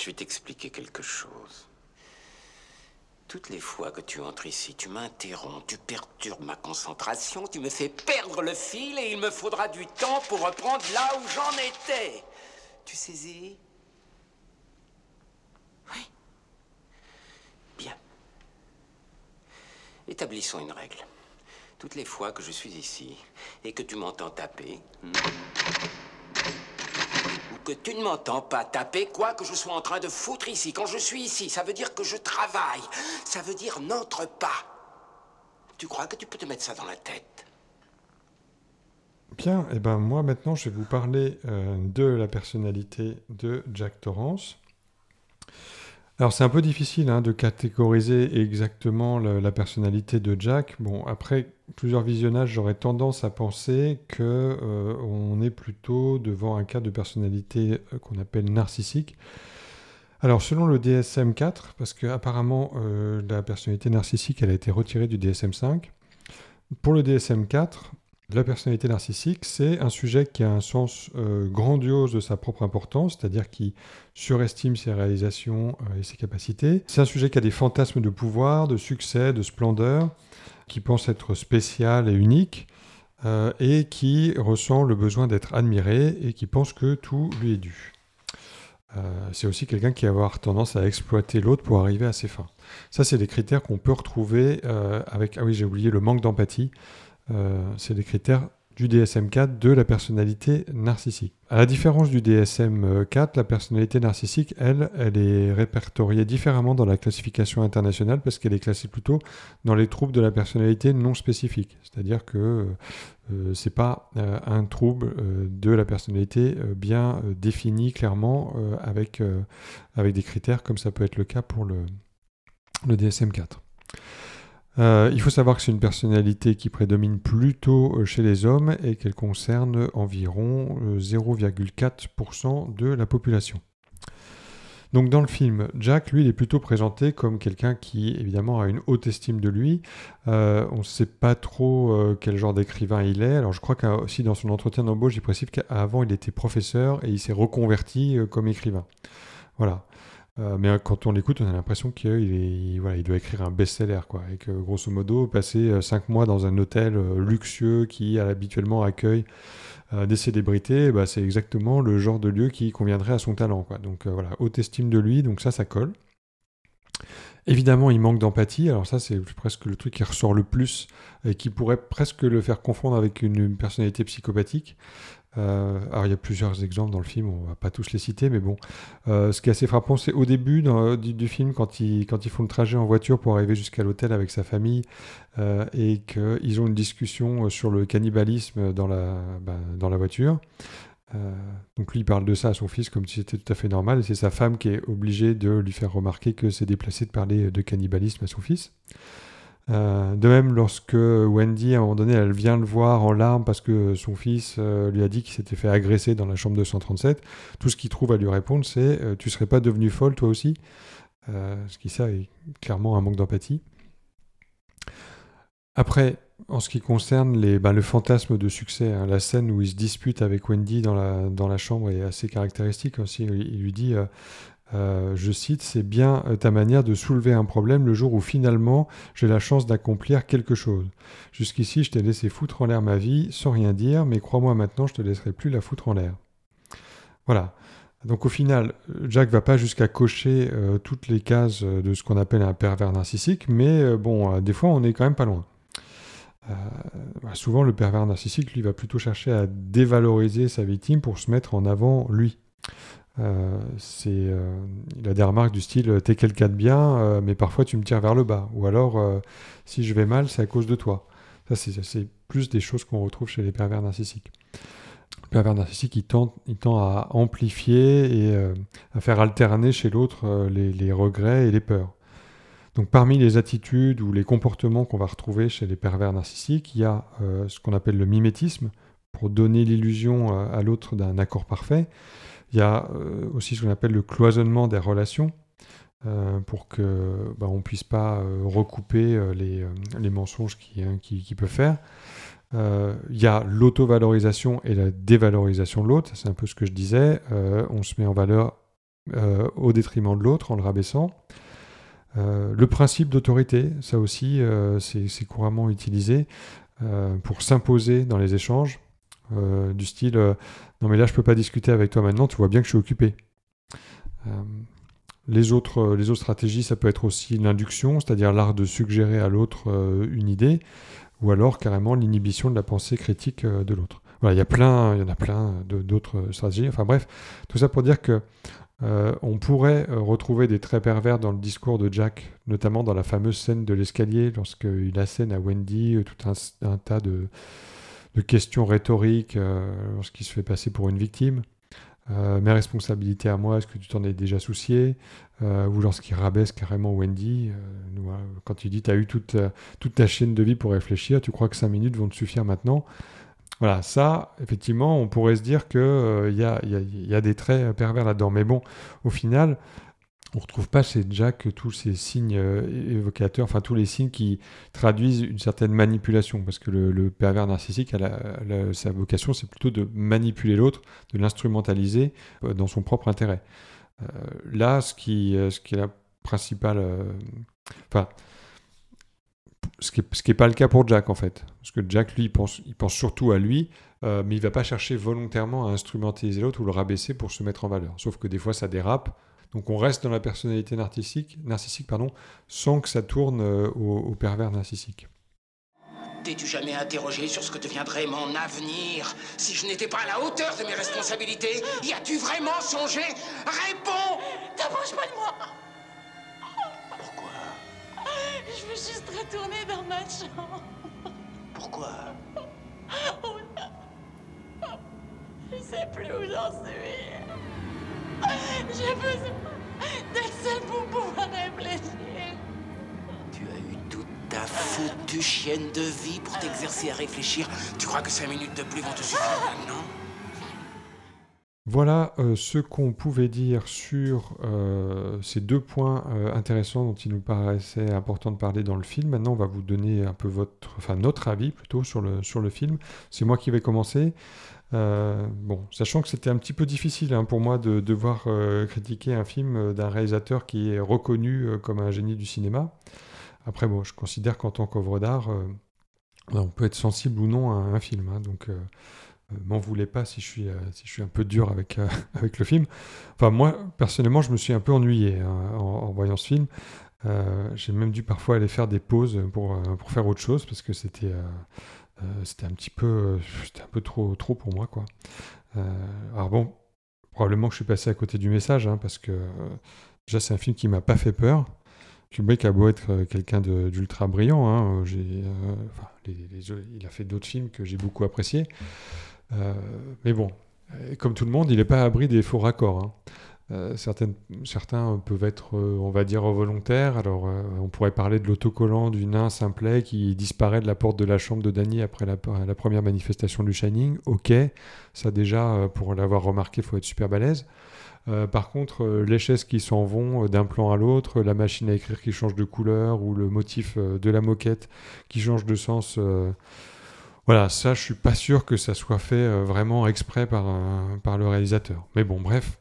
je vais t'expliquer quelque chose. Toutes les fois que tu entres ici, tu m'interromps, tu perturbes ma concentration, tu me fais perdre le fil et il me faudra du temps pour reprendre là où j'en étais. Tu saisis? Oui. Bien. Établissons une règle. Toutes les fois que je suis ici et que tu m'entends taper, hmm, que tu ne m'entends pas taper, quoi que je sois en train de foutre ici, quand je suis ici, ça veut dire que je travaille. Ça veut dire n'entre pas. Tu crois que tu peux te mettre ça dans la tête? Bien, et eh ben moi maintenant je vais vous parler euh, de la personnalité de Jack Torrance. Alors c'est un peu difficile hein, de catégoriser exactement la personnalité de Jack. Bon, après plusieurs visionnages, j'aurais tendance à penser que euh, on est plutôt devant un cas de personnalité euh, qu'on appelle narcissique. Alors selon le DSM-4, parce qu'apparemment la personnalité narcissique elle a été retirée du DSM-5, pour le DSM-4, la personnalité narcissique, c'est un sujet qui a un sens euh, grandiose de sa propre importance, c'est-à-dire qui surestime ses réalisations euh, et ses capacités. C'est un sujet qui a des fantasmes de pouvoir, de succès, de splendeur, qui pense être spécial et unique, euh, et qui ressent le besoin d'être admiré et qui pense que tout lui est dû. c'est aussi quelqu'un qui va avoir tendance à exploiter l'autre pour arriver à ses fins. Ça, c'est des critères qu'on peut retrouver avec, ah oui, j'ai oublié, le manque d'empathie. Euh, c'est des critères du DSM-4 de la personnalité narcissique. À la différence du DSM-4, la personnalité narcissique, elle, elle est répertoriée différemment dans la classification internationale parce qu'elle est classée plutôt dans les troubles de la personnalité non spécifiques. C'est-à-dire que ce euh, c'est pas euh, un trouble de la personnalité bien défini clairement avec, avec des critères comme ça peut être le cas pour le, le DSM-4. Euh, il faut savoir que c'est une personnalité qui prédomine plutôt euh, chez les hommes et qu'elle concerne environ 0,4% euh, de la population. Donc dans le film, Jack, lui, il est plutôt présenté comme quelqu'un qui, évidemment, a une haute estime de lui. on ne sait pas trop quel genre d'écrivain il est. Alors je crois qu'aussi dans son entretien d'embauche, il précise qu'avant, il était professeur et il s'est reconverti comme écrivain. Voilà. Euh, mais euh, quand on l'écoute, on a l'impression qu'il doit écrire un best-seller, quoi. Et que grosso modo, passer 5 euh, mois dans un hôtel luxueux qui habituellement accueille des célébrités, bah, c'est exactement le genre de lieu qui conviendrait à son talent, quoi. Donc voilà, haute estime de lui, donc ça, ça colle. Évidemment, il manque d'empathie. Alors ça, c'est presque le truc qui ressort le plus et qui pourrait presque le faire confondre avec une, personnalité psychopathique. Euh, alors il y a plusieurs exemples dans le film, on va pas tous les citer, mais bon, euh, ce qui est assez frappant, c'est au début du, film, quand ils, quand ils font le trajet en voiture pour arriver jusqu'à l'hôtel avec sa famille, euh, et qu'ils ont une discussion sur le cannibalisme dans la, bah, dans la voiture. donc lui il parle de ça à son fils comme si c'était tout à fait normal, et c'est sa femme qui est obligée de lui faire remarquer que c'est déplacé de parler de cannibalisme à son fils. Euh, de même, lorsque Wendy, à un moment donné, elle vient le voir en larmes parce que son fils euh, lui a dit qu'il s'était fait agresser dans la chambre 237, tout ce qu'il trouve à lui répondre, c'est euh, Tu serais pas devenu folle toi aussi? Ce qui, ça, est clairement un manque d'empathie. Après, en ce qui concerne les, ben, le fantasme de succès, hein, la scène où il se dispute avec Wendy dans la, dans la chambre est assez caractéristique aussi. Il, lui dit euh, je cite, c'est bien euh, ta manière de soulever un problème le jour où finalement j'ai la chance d'accomplir quelque chose. Jusqu'ici, je t'ai laissé foutre en l'air ma vie sans rien dire, mais crois-moi maintenant, je te laisserai plus la foutre en l'air. Voilà. Donc au final, Jack va pas jusqu'à cocher euh, toutes les cases de ce qu'on appelle un pervers narcissique, mais bon, des fois on est quand même pas loin. Bah, souvent, le pervers narcissique, lui, va plutôt chercher à dévaloriser sa victime pour se mettre en avant lui. Euh, c'est, euh, il a des remarques du style T'es quelqu'un de bien, euh, mais parfois tu me tires vers le bas. Ou alors, si je vais mal, c'est à cause de toi. Ça, c'est, plus des choses qu'on retrouve chez les pervers narcissiques. Le pervers narcissique, il tend, il à amplifier et à faire alterner chez l'autre les, les, regrets et les peurs. Donc, parmi les attitudes ou les comportements qu'on va retrouver chez les pervers narcissiques, il y a ce qu'on appelle le mimétisme, pour donner l'illusion à l'autre d'un accord parfait. Il y a euh, aussi ce qu'on appelle le cloisonnement des relations. Euh, pour que bah, on ne puisse pas euh, recouper les, mensonges qu'il hein, qui, qui peut faire. Il y a l'auto-valorisation et la dévalorisation de l'autre, c'est un peu ce que je disais. on se met en valeur au détriment de l'autre en le rabaissant. le principe d'autorité, ça aussi, c'est couramment utilisé pour s'imposer dans les échanges. Du style non mais là je peux pas discuter avec toi maintenant, tu vois bien que je suis occupé. Euh, les autres, les autres stratégies, ça peut être aussi l'induction, c'est-à-dire l'art de suggérer à l'autre une idée, ou alors carrément l'inhibition de la pensée critique de l'autre. Voilà, il y a plein, il y en a plein d'autres stratégies. Enfin bref, tout ça pour dire que on pourrait retrouver des traits pervers dans le discours de Jack, notamment dans la fameuse scène de l'escalier, lorsqu'il assène à Wendy tout un tas de, de questions rhétoriques euh, lorsqu'il se fait passer pour une victime. Euh, mes responsabilités à moi, est-ce que tu t'en es déjà soucié? Euh, Ou lorsqu'il rabaisse carrément Wendy, quand il dit Tu as eu toute, toute ta chaîne de vie pour réfléchir, tu crois que 5 minutes vont te suffire maintenant? Voilà, ça, effectivement, on pourrait se dire qu'il il y, a, y, a, des traits pervers là-dedans. Mais bon, au final, on ne retrouve pas chez Jack tous ces signes euh, évocateurs, enfin tous les signes qui traduisent une certaine manipulation, parce que le, pervers narcissique, sa vocation, c'est plutôt de manipuler l'autre, de l'instrumentaliser euh, dans son propre intérêt. Euh, là, ce qui, est la principale... enfin, ce qui n'est pas le cas pour Jack, en fait. Parce que Jack, lui, pense, il pense surtout à lui, mais il ne va pas chercher volontairement à instrumentaliser l'autre ou le rabaisser pour se mettre en valeur. Sauf que des fois, ça dérape donc on reste dans la personnalité narcissique, narcissique pardon, sans que ça tourne euh, au, pervers narcissique. T'es-tu jamais interrogé sur ce que deviendrait mon avenir? Si je n'étais pas à la hauteur de mes responsabilités Y a-tu vraiment songé? Réponds! T'approches pas de moi! Pourquoi? Je veux juste retourner dans ma chambre. Pourquoi? Je sais plus où j'en suis. J'ai besoin d'être seule pour pouvoir réfléchir. Tu as eu toute ta foutue chienne de vie pour t'exercer à réfléchir. Tu crois que cinq minutes de plus vont te suffire maintenant? Voilà euh, ce qu'on pouvait dire sur euh, ces deux points euh, intéressants dont il nous paraissait important de parler dans le film. Maintenant, on va vous donner un peu votre, enfin notre avis plutôt sur le, sur le film. C'est moi qui vais commencer. Euh, bon, sachant que c'était un petit peu difficile hein, pour moi de devoir euh, critiquer un film euh, d'un réalisateur qui est reconnu comme un génie du cinéma. Après, bon, je considère qu'en tant qu'œuvre d'art, on peut être sensible ou non à un film. Hein, donc, m'en voulez pas si je suis, si je suis un peu dur avec, avec le film. Enfin, moi, personnellement, je me suis un peu ennuyé hein, en, voyant ce film. J'ai même dû parfois aller faire des pauses pour, pour faire autre chose parce que c'était c'était un petit un peu trop, trop pour moi, quoi. alors bon, probablement que je suis passé à côté du message, hein, parce que déjà c'est un film qui m'a pas fait peur. Kubrick a beau être quelqu'un d'ultra brillant, hein, il a fait d'autres films que j'ai beaucoup appréciés. mais bon, comme tout le monde, il n'est pas abri des faux raccords. Hein. Euh, certains peuvent être, euh, on va dire, volontaires. Alors, euh, on pourrait parler de l'autocollant du nain simplet qui disparaît de la porte de la chambre de Danny après la, première manifestation du Shining. Ok, ça déjà, pour l'avoir remarqué, il faut être super balèze. par contre, les chaises qui s'en vont d'un plan à l'autre, la machine à écrire qui change de couleur ou le motif de la moquette qui change de sens. voilà, ça, je suis pas sûr que ça soit fait vraiment exprès par le réalisateur. Mais bon, bref,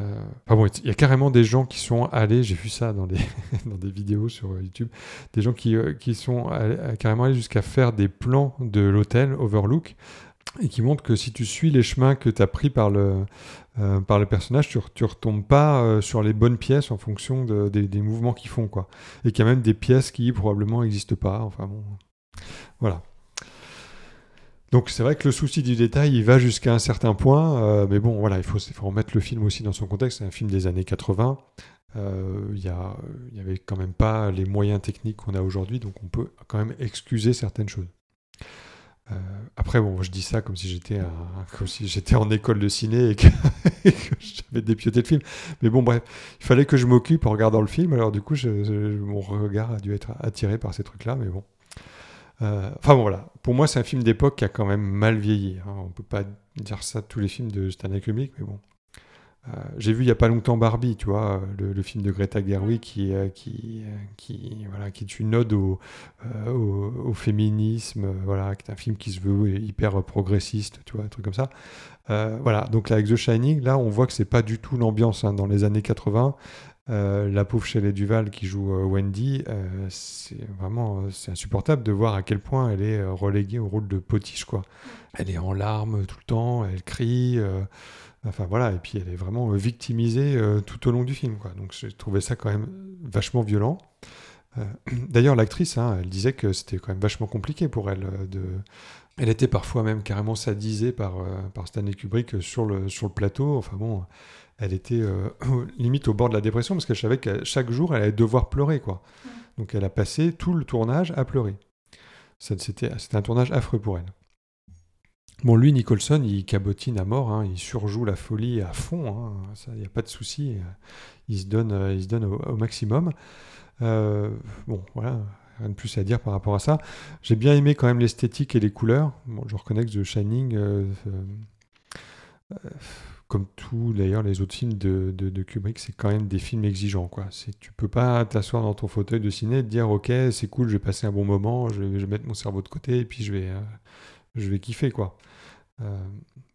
euh, bon, il y a carrément des gens qui sont allés, j'ai vu ça dans des, dans des vidéos sur YouTube, des gens qui, euh, qui sont carrément allés jusqu'à faire des plans de l'hôtel Overlook et qui montrent que si tu suis les chemins que tu as pris par le, euh, par le personnage, tu, ne retombes pas sur les bonnes pièces en fonction des, des, mouvements qu'ils font. Quoi. Et qu'il y a même des pièces qui probablement n'existent pas. Enfin bon, voilà. Donc c'est vrai que le souci du détail, il va jusqu'à un certain point, euh, mais bon, voilà, il faut, remettre le film aussi dans son contexte. C'est un film des années 80. Euh, il n'y avait quand même pas les moyens techniques qu'on a aujourd'hui, donc on peut quand même excuser certaines choses. Euh, après, bon, je dis ça comme si j'étais en école de ciné et que, j'avais dépioté le film. Mais bon, bref, il fallait que je m'occupe en regardant le film. Alors du coup, mon regard a dû être attiré par ces trucs-là, mais bon. Euh, enfin bon, voilà. Pour moi, c'est un film d'époque qui a quand même mal vieilli. Hein. On peut pas dire ça de tous les films de Stanley Kubrick, mais bon. Euh, j'ai vu il y a pas longtemps Barbie, tu vois, le, film de Greta Gerwig qui, euh, qui, voilà, qui est une ode au, au, féminisme, voilà, qui est un film qui se veut hyper progressiste, tu vois, un truc comme ça. voilà, donc là, avec The Shining, là, on voit que c'est pas du tout l'ambiance hein, dans les années 80. Euh, la pauvre Shelley Duval qui joue euh, Wendy, euh, c'est vraiment c'est insupportable de voir à quel point elle est reléguée au rôle de potiche quoi. Elle est en larmes tout le temps, elle crie, enfin voilà, et puis elle est vraiment victimisée tout au long du film quoi. Donc j'ai trouvé ça quand même vachement violent. D'ailleurs l'actrice, hein, elle disait que c'était quand même vachement compliqué pour elle de. Elle était parfois même carrément sadisée par, par Stanley Kubrick sur le, sur le plateau. Enfin bon, elle était euh, limite au bord de la dépression parce qu'elle savait que chaque jour, elle allait devoir pleurer. quoi. Donc elle a passé tout le tournage à pleurer. C'était un tournage affreux pour elle. Bon, lui, Nicholson, il cabotine à mort, hein. il surjoue la folie à fond, hein. il n'y a pas de souci, il se donne, euh, il se donne au, maximum. Euh, bon, voilà, rien de plus à dire par rapport à ça. J'ai bien aimé quand même l'esthétique et les couleurs. Bon, je reconnais que The Shining, comme tous d'ailleurs les autres films de, de, Kubrick, c'est quand même des films exigeants. Quoi. Tu peux pas t'asseoir dans ton fauteuil de ciné et te dire ok c'est cool, je vais passer un bon moment, je vais, mettre mon cerveau de côté et puis je vais, euh, je vais kiffer. quoi. Euh,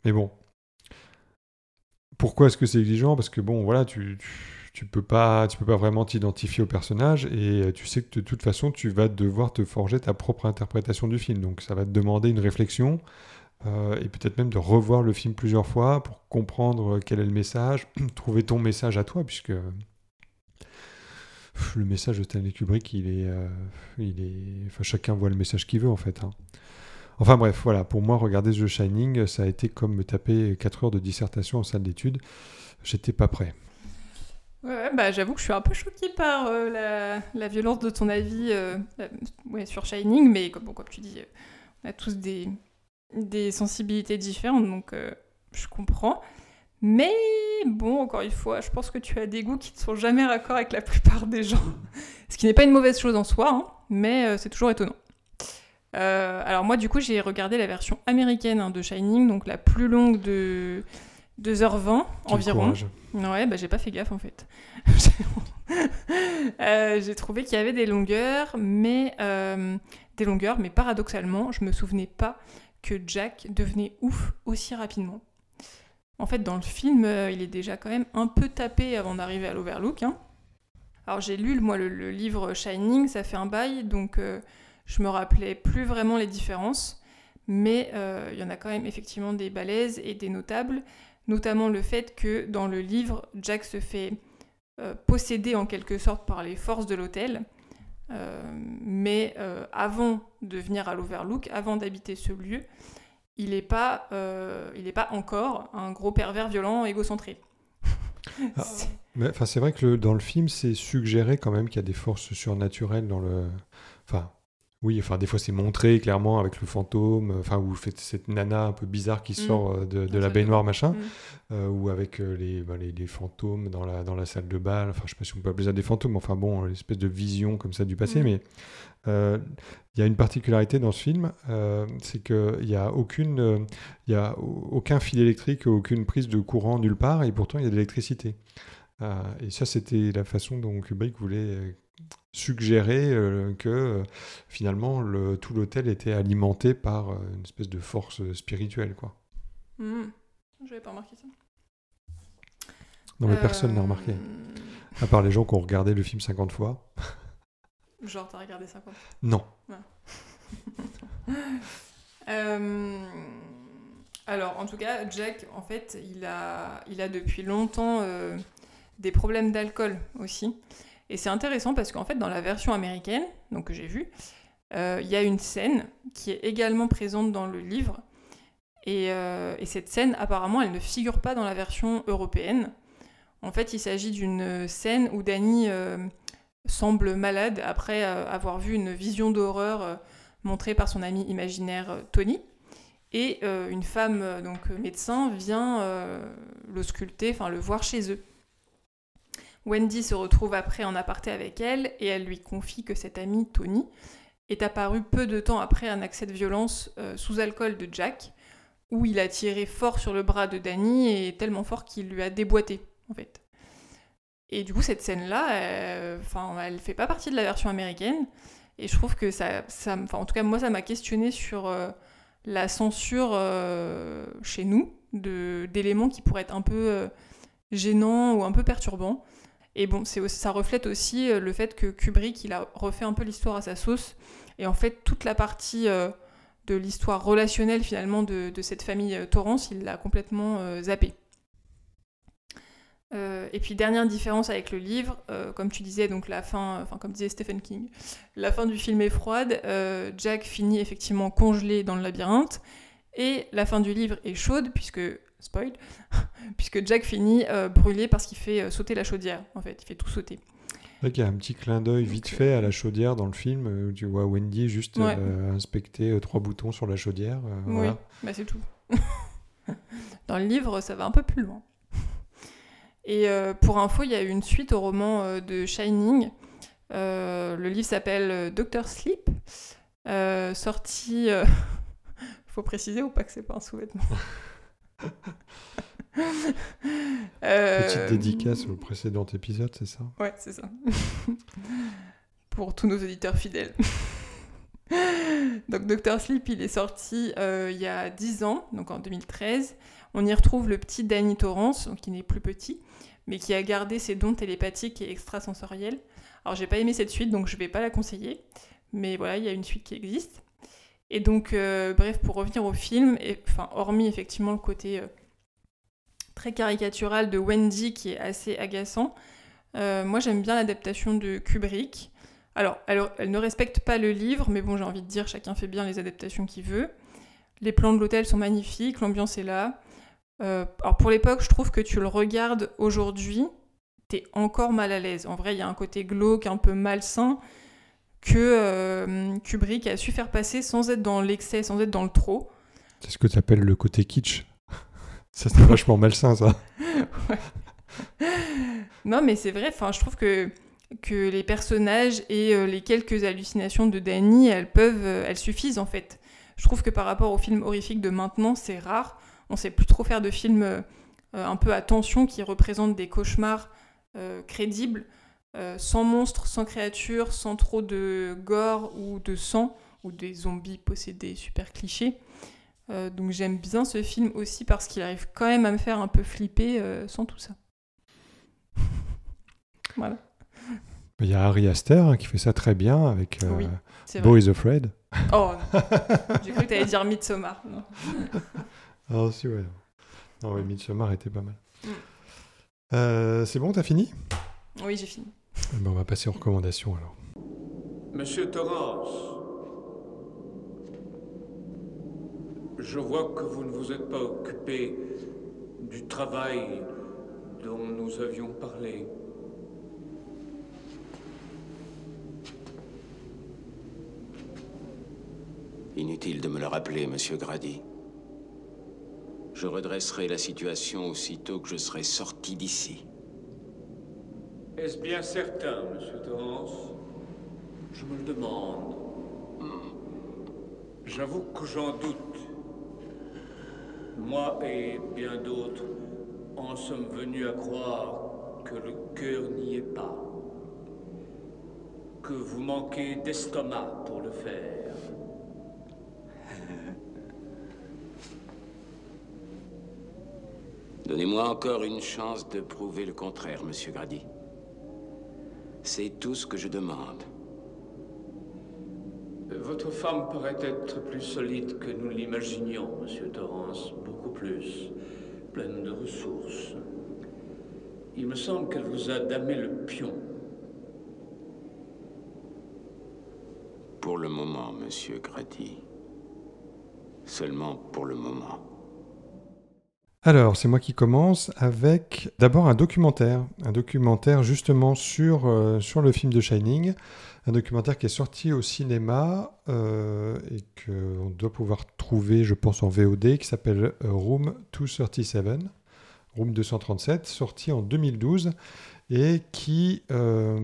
mais bon. Pourquoi est-ce que c'est exigeant? Parce que bon voilà, tu, tu, peux pas, tu peux pas vraiment t'identifier au personnage et tu sais que de toute façon tu vas devoir te forger ta propre interprétation du film. Donc ça va te demander une réflexion. Euh, et peut-être même de revoir le film plusieurs fois pour comprendre quel est le message, trouver ton message à toi, puisque le message de Stanley Kubrick, il est, euh, il est, enfin chacun voit le message qu'il veut en fait. Hein. Enfin bref, voilà, pour moi, regarder The Shining, ça a été comme me taper 4 heures de dissertation en salle d'études. J'étais pas prêt. Ouais, bah, j'avoue que je suis un peu choquée par euh, la, violence de ton avis sur Shining, mais comme, comme tu dis, on a tous des, des sensibilités différentes, donc euh, je comprends. Mais bon, encore une fois, je pense que tu as des goûts qui ne sont jamais raccord avec la plupart des gens. Ce qui n'est pas une mauvaise chose en soi, hein, mais euh, c'est toujours étonnant. Euh, alors moi, du coup, j'ai regardé la version américaine hein, de Shining, donc la plus longue de 2h20 environ. Ouais, bah j'ai pas fait gaffe en fait. j'ai trouvé qu'il y avait des longueurs, mais des longueurs, mais paradoxalement, je me souvenais pas que Jack devenait ouf aussi rapidement. En fait, dans le film, euh, il est déjà quand même un peu tapé avant d'arriver à l'Overlook. Hein. Alors j'ai lu moi le, livre Shining, ça fait un bail, donc euh, je me rappelais plus vraiment les différences, mais euh, il y en a quand même effectivement des balaises et des notables, notamment le fait que dans le livre, Jack se fait posséder en quelque sorte par les forces de l'hôtel, Euh, mais euh, avant de venir à l'Overlook, avant d'habiter ce lieu, il n'est pas, euh, pas encore un gros pervers violent égocentré. Ah, c'est vrai que le- dans le film, c'est suggéré quand même qu'il y a des forces surnaturelles dans le. Enfin, oui, enfin, des fois c'est montré clairement avec le fantôme, enfin, ou cette nana un peu bizarre qui Mm. sort euh, de, de la baignoire, machin, Mm. euh, ou avec euh, les, bah, les, les fantômes dans la, dans la salle de bal. Enfin, je sais pas si on peut appeler ça des fantômes, enfin bon, l'espèce de vision comme ça du passé, Mm. mais euh, il y a une particularité dans ce film, euh, c'est qu'il n'y a aucune, euh, y a au- aucun fil électrique, aucune prise de courant nulle part, et pourtant il y a de l'électricité. Euh, et ça, c'était la façon dont Kubrick voulait euh, suggérer euh, que euh, finalement le, tout l'hôtel était alimenté par euh, une espèce de force spirituelle. Quoi. Hmm. J'avais pas remarqué ça. Non, mais personne n'a remarqué. À part les gens qui ont regardé le film 50 fois. Genre, t'as regardé ça quoi Non. Alors, en tout cas, Jack, en fait, il a, il a depuis longtemps des problèmes d'alcool aussi. Et c'est intéressant parce qu'en fait, dans la version américaine, donc que j'ai vue, euh, il y a une scène qui est également présente dans le livre. Et, euh, et cette scène, apparemment, elle ne figure pas dans la version européenne. En fait, il s'agit d'une scène où Danny euh, semble malade après euh, avoir vu une vision d'horreur montrée par son ami imaginaire Tony. Et une femme, donc médecin, vient l'ausculter, enfin le voir chez eux. Wendy se retrouve après en aparté avec elle et elle lui confie que cet ami, Tony, est apparu peu de temps après un accès de violence euh, sous alcool de Jack, où il a tiré fort sur le bras de Danny et tellement fort qu'il lui a déboîté, en fait. Et du coup, cette scène-là, euh, enfin, elle fait pas partie de la version américaine. Et je trouve que ça, en tout cas, moi, ça m'a questionné sur euh, la censure euh, chez nous d'éléments qui pourraient être un peu euh, gênants ou un peu perturbants. Et bon, ça reflète aussi euh, le fait que Kubrick, il a refait un peu l'histoire à sa sauce. Et en fait, toute la partie euh, de l'histoire relationnelle finalement de, cette famille euh, Torrance, il l'a complètement zappé. Euh, et puis dernière différence avec le livre, comme tu disais, donc la fin, enfin comme disait Stephen King, la fin du film est froide. Jack finit effectivement congelé dans le labyrinthe, et la fin du livre est chaude puisque spoil, puisque Jack finit euh, brûlé parce qu'il fait euh, sauter la chaudière. En fait, il fait tout sauter. Il y a un petit clin d'œil vite Donc, fait à la chaudière dans le film, euh, où tu vois Wendy juste Ouais. euh, inspecter euh, trois boutons sur la chaudière. euh, Oui, voilà. bah c'est tout. Dans le livre, ça va un peu plus loin. Et euh, pour info, il y a eu une suite au roman euh, de Shining. Euh, le livre s'appelle euh, Doctor Sleep, euh, sorti. euh, Faut préciser ou pas que c'est pas un sous-vêtement? Euh, Petite dédicace au précédent épisode, c'est ça? Ouais, c'est ça. Pour tous nos auditeurs fidèles. donc Dr. Sleep, il est sorti euh, il y a 10 ans, donc en 2013. On y retrouve le petit Danny Torrance, qui n'est plus petit, mais qui a gardé ses dons télépathiques et extrasensoriels. Alors j'ai pas aimé cette suite, donc je vais pas la conseiller. Mais voilà, il y a une suite qui existe. Et donc, euh, bref, pour revenir au film, hormis effectivement le côté euh, très caricatural de Wendy qui est assez agaçant, euh, moi, j'aime bien l'adaptation de Kubrick. Alors, elle, elle ne respecte pas le livre, mais bon, j'ai envie de dire, chacun fait bien les adaptations qu'il veut. Les plans de l'hôtel sont magnifiques, l'ambiance est là. Alors, pour l'époque, je trouve que tu le regardes aujourd'hui, t'es encore mal à l'aise. En vrai, il y a un côté glauque, un peu malsain, que euh, Kubrick a su faire passer sans être dans l'excès, sans être dans le trop. C'est ce que tu appelles le côté kitsch. ça, c'est vachement malsain, ça. Non, mais c'est vrai, enfin, je trouve que, que les personnages et euh, les quelques hallucinations de Danny, elles peuvent, euh, elles suffisent en fait. Je trouve que par rapport aux films horrifiques de maintenant, c'est rare. On sait plus trop faire de films un peu à tension qui représentent des cauchemars crédibles, euh, sans monstres, sans créatures, sans trop de gore ou de sang, ou des zombies possédés super clichés. Euh, donc j'aime bien ce film aussi parce qu'il arrive quand même à me faire un peu flipper euh, sans tout ça. voilà, Il y a Harry Aster hein, qui fait ça très bien avec Oui. Boys Afraid. Oh, j'ai cru que t'allais dire Midsommar. Non. Ah, si, ouais. Non, ouais, Midsommar était pas mal. Mm. Euh, c'est bon, t'as fini? Oui, j'ai fini. Eh ben, On va passer aux recommandations alors. Monsieur Torrance, je vois que vous ne vous êtes pas occupé du travail dont nous avions parlé. Inutile de me le rappeler, monsieur Grady. Je redresserai la situation aussitôt que je serai sorti d'ici. Est-ce bien certain, monsieur Torrance? Je me le demande. J'avoue que j'en doute. Moi et bien d'autres en sommes venus à croire que le cœur n'y est pas. Que vous manquez d'estomac pour le faire. Donnez-moi encore une chance de prouver le contraire, monsieur Grady. C'est tout ce que je demande. Votre femme paraît être plus solide que nous l'imaginions, monsieur Torrance. Beaucoup plus. Pleine de ressources. Il me semble qu'elle vous a damé le pion. Pour le moment, monsieur Grady. Seulement pour le moment. Alors, c'est moi qui commence avec d'abord un documentaire. Un documentaire justement sur, euh, le film de Shining. Un documentaire qui est sorti au cinéma euh, et qu'on doit pouvoir trouver, je pense, en VOD, qui s'appelle euh, Room 237. Room 237, sorti en 2012 et qui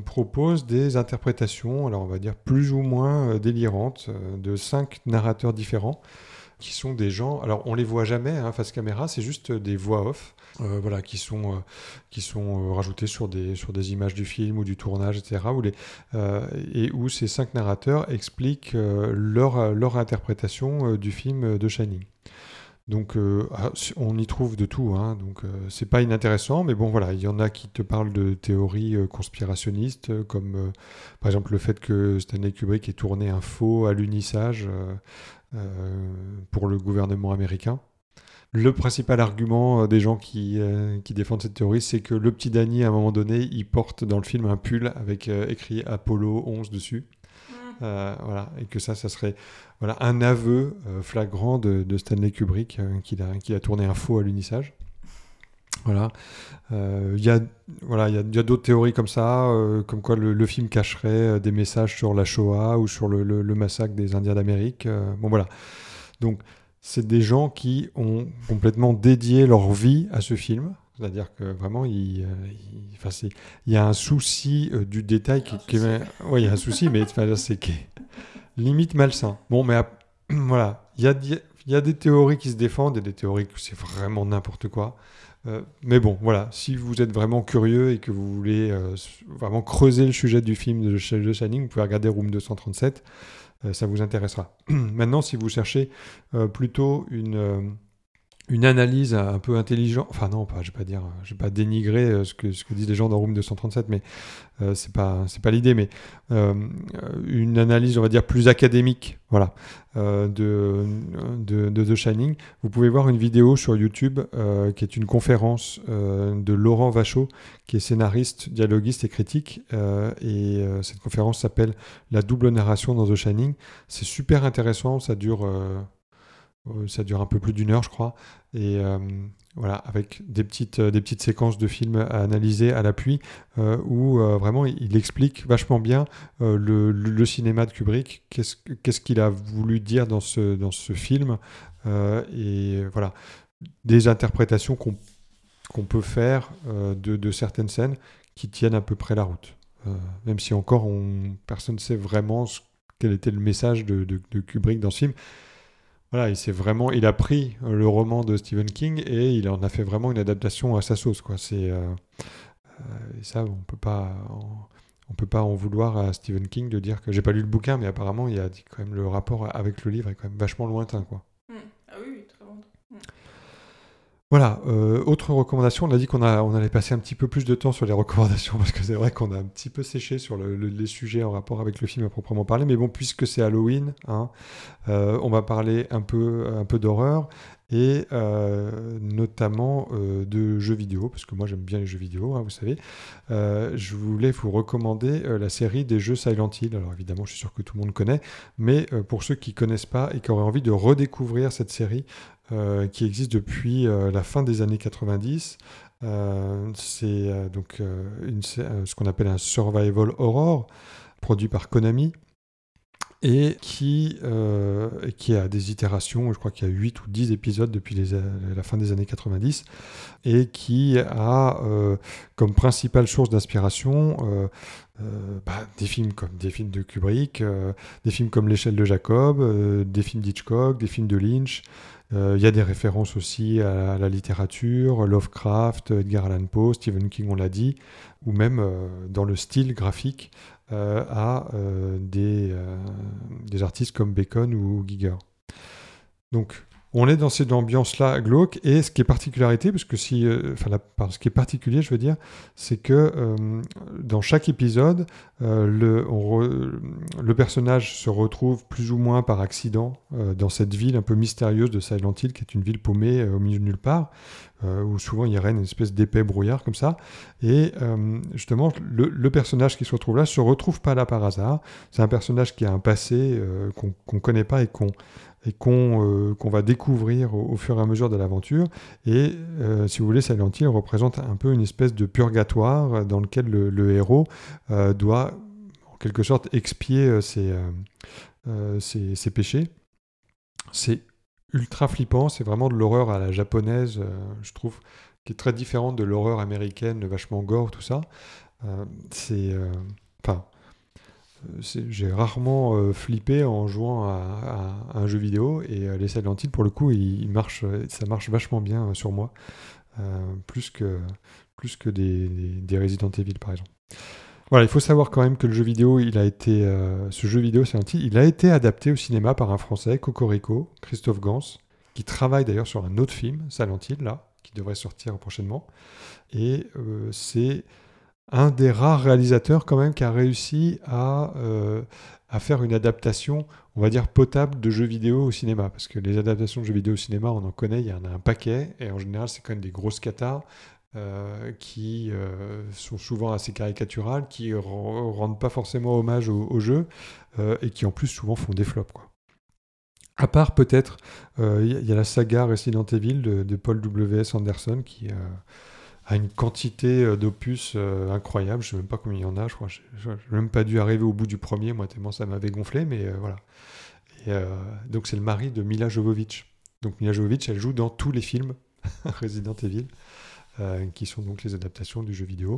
propose des interprétations, alors on va dire plus ou moins délirantes, de cinq narrateurs différents qui sont des gens, alors on les voit jamais hein, face caméra, c'est juste des voix off, euh, voilà, qui sont, euh, qui sont euh, rajoutées sur des, sur des images du film ou du tournage, etc., où les, et où ces cinq narrateurs expliquent leur, leur interprétation du film de Shining. Donc ah, on y trouve de tout, hein, donc c'est pas inintéressant, mais bon voilà, il y en a qui te parlent de théories conspirationnistes, comme par exemple le fait que Stanley Kubrick ait tourné un faux alunissage euh, euh, pour le gouvernement américain. Le principal argument euh, des gens qui, euh, qui défendent cette théorie, c'est que le petit Danny, à un moment donné, il porte dans le film un pull avec euh, écrit Apollo 11 dessus. Euh, voilà, et que ça, ça serait voilà, un aveu euh, flagrant de, de Stanley Kubrick euh, qu'il a, a tourné un faux alunissage. Voilà. Euh, Il y a, voilà, il y a, y a d'autres théories comme ça, euh, comme quoi le, le film cacherait euh, des messages sur la Shoah ou sur le, le- le massacre des Indiens d'Amérique. bon, voilà. Donc, c'est des gens qui ont complètement dédié leur vie à ce film. C'est-à-dire que vraiment, il, il- enfin, il y a un souci euh, du détail qui, qui est- ouais, il y a un souci, mais enfin, c'est limite malsain. Bon, mais voilà, il y a, il y a des théories qui se défendent et des théories que c'est vraiment n'importe quoi. Euh, mais bon, voilà, si vous êtes vraiment curieux et que vous voulez euh, vraiment creuser le sujet du film de, de Shining, vous pouvez regarder Room 237, euh, ça vous intéressera. Maintenant, si vous cherchez plutôt une, une analyse un peu intelligente, enfin non, pas, je vais pas dire, je vais pas dénigrer euh, ce que, ce que disent les gens dans Room 237, mais euh, c'est pas, c'est pas l'idée, mais euh, une analyse, on va dire, plus académique, voilà, euh, de, de, de The Shining. Vous pouvez voir une vidéo sur YouTube euh, qui est une conférence de Laurent Vachaud, qui est scénariste, dialoguiste et critique. et cette conférence s'appelle La double narration dans The Shining. C'est super intéressant, ça dure, ça dure un peu plus d'une heure, je crois. Et euh, voilà, avec des petites, euh, des petites séquences de films à analyser à l'appui, euh, où euh, vraiment il explique vachement bien euh, le, le- cinéma de Kubrick, qu'est-ce que- qu'est-ce qu'il a voulu dire dans ce, dans ce film, euh, et voilà, des interprétations qu'on peut faire euh, de, de certaines scènes qui tiennent à peu près la route. Euh, même si encore on, personne ne sait vraiment quel était le message de, de- de Kubrick dans ce film. Voilà, il s'est vraiment, il a pris euh, le roman de Stephen King et il en a fait vraiment une adaptation à sa sauce, quoi. C'est euh, euh, et ça, on peut pas, on peut pas en vouloir à Stephen King de dire que j'ai pas lu le bouquin, mais apparemment, il a quand même le rapport avec le livre est quand même vachement lointain, quoi. Mm. Ah oui, oui, très bon. Voilà, euh, autre recommandation, on a dit qu'on allait passer un petit peu plus de temps sur les recommandations parce que c'est vrai qu'on a un petit peu séché sur le- le- les sujets en rapport avec le film à proprement parler. Mais bon, puisque c'est Halloween, hein, euh, on va parler un peu, d'horreur et notamment de jeux vidéo, parce que moi j'aime bien les jeux vidéo, hein, vous savez. je voulais vous recommander la série des jeux Silent Hill. Alors évidemment, je suis sûr que tout le monde connaît, mais pour ceux qui ne connaissent pas et qui auraient envie de redécouvrir cette série, qui existe depuis la fin des années 90. c'est donc ce qu'on appelle un survival horror produit par Konami et qui, euh, qui a des itérations, je crois qu'il y a 8 ou 10 épisodes depuis la fin des années 90, et qui a euh, comme principale source d'inspiration euh, bah, des films comme des films de Kubrick, des films comme L'échelle de Jacob, des films d'Hitchcock, des films de Lynch. Il y a des références aussi à la littérature, Lovecraft, Edgar Allan Poe, Stephen King, on l'a dit, ou même dans le style graphique euh, à euh, des, euh, des artistes comme Bacon ou Giger. Donc on est dans cette ambiance-là glauque et ce qui est particularité, parce que si, est particulier, je veux dire, c'est que dans chaque épisode, le, le, personnage se retrouve plus ou moins par accident dans cette ville un peu mystérieuse de Silent Hill, qui est une ville paumée au milieu de nulle part, euh, où souvent il aurait une espèce d'épais brouillard comme ça. Et euh, justement, le, personnage qui se retrouve là se retrouve pas là par hasard. C'est un personnage qui a un passé euh, qu'on ne connaît pas et qu'on et qu'on va découvrir au, fur et à mesure de l'aventure. Et si vous voulez, Silent Hill représente un peu une espèce de purgatoire dans lequel le, héros doit, en quelque sorte, expier ses, ses péchés. C'est ultra flippant. C'est vraiment de l'horreur à la japonaise, euh, je trouve, qui est très différente de l'horreur américaine, vachement gore, tout ça. Euh, c'est. Euh, enfin. J'ai rarement flippé en jouant à, un jeu vidéo et les Silent Hill pour le coup marche ça marche vachement bien sur moi plus que des, Resident Evil par exemple voilà, il faut savoir quand même que le jeu vidéo, euh, ce jeu vidéo, un titre, il a été adapté au cinéma par un Français, Cocorico, Christophe Gans, qui travaille d'ailleurs sur un autre film, Silent Hill, là, qui devrait sortir prochainement. Et euh, c'est un des rares réalisateurs quand même qui a réussi à, euh, à faire une adaptation, on va dire, potable de jeux vidéo au cinéma. Parce que les adaptations de jeux vidéo au cinéma, on en connaît, il y en a un paquet, et en général, c'est quand même des grosses cathares. Euh, qui euh, sont souvent assez caricaturales, qui rendent pas forcément hommage au, jeu, euh, et qui en plus souvent font des flops. À part peut-être, il y, a la saga Resident Evil de, de Paul W.S. Anderson qui a une quantité d'opus incroyable. Je ne sais même pas combien il y en a, je crois. Je n'ai même pas dû arriver au bout du premier, moi, tellement ça m'avait gonflé, mais voilà. Et, donc c'est le mari de Mila Jovovich. Donc Mila Jovovich, elle joue dans tous les films Resident Evil. Euh, qui sont donc les adaptations du jeu vidéo.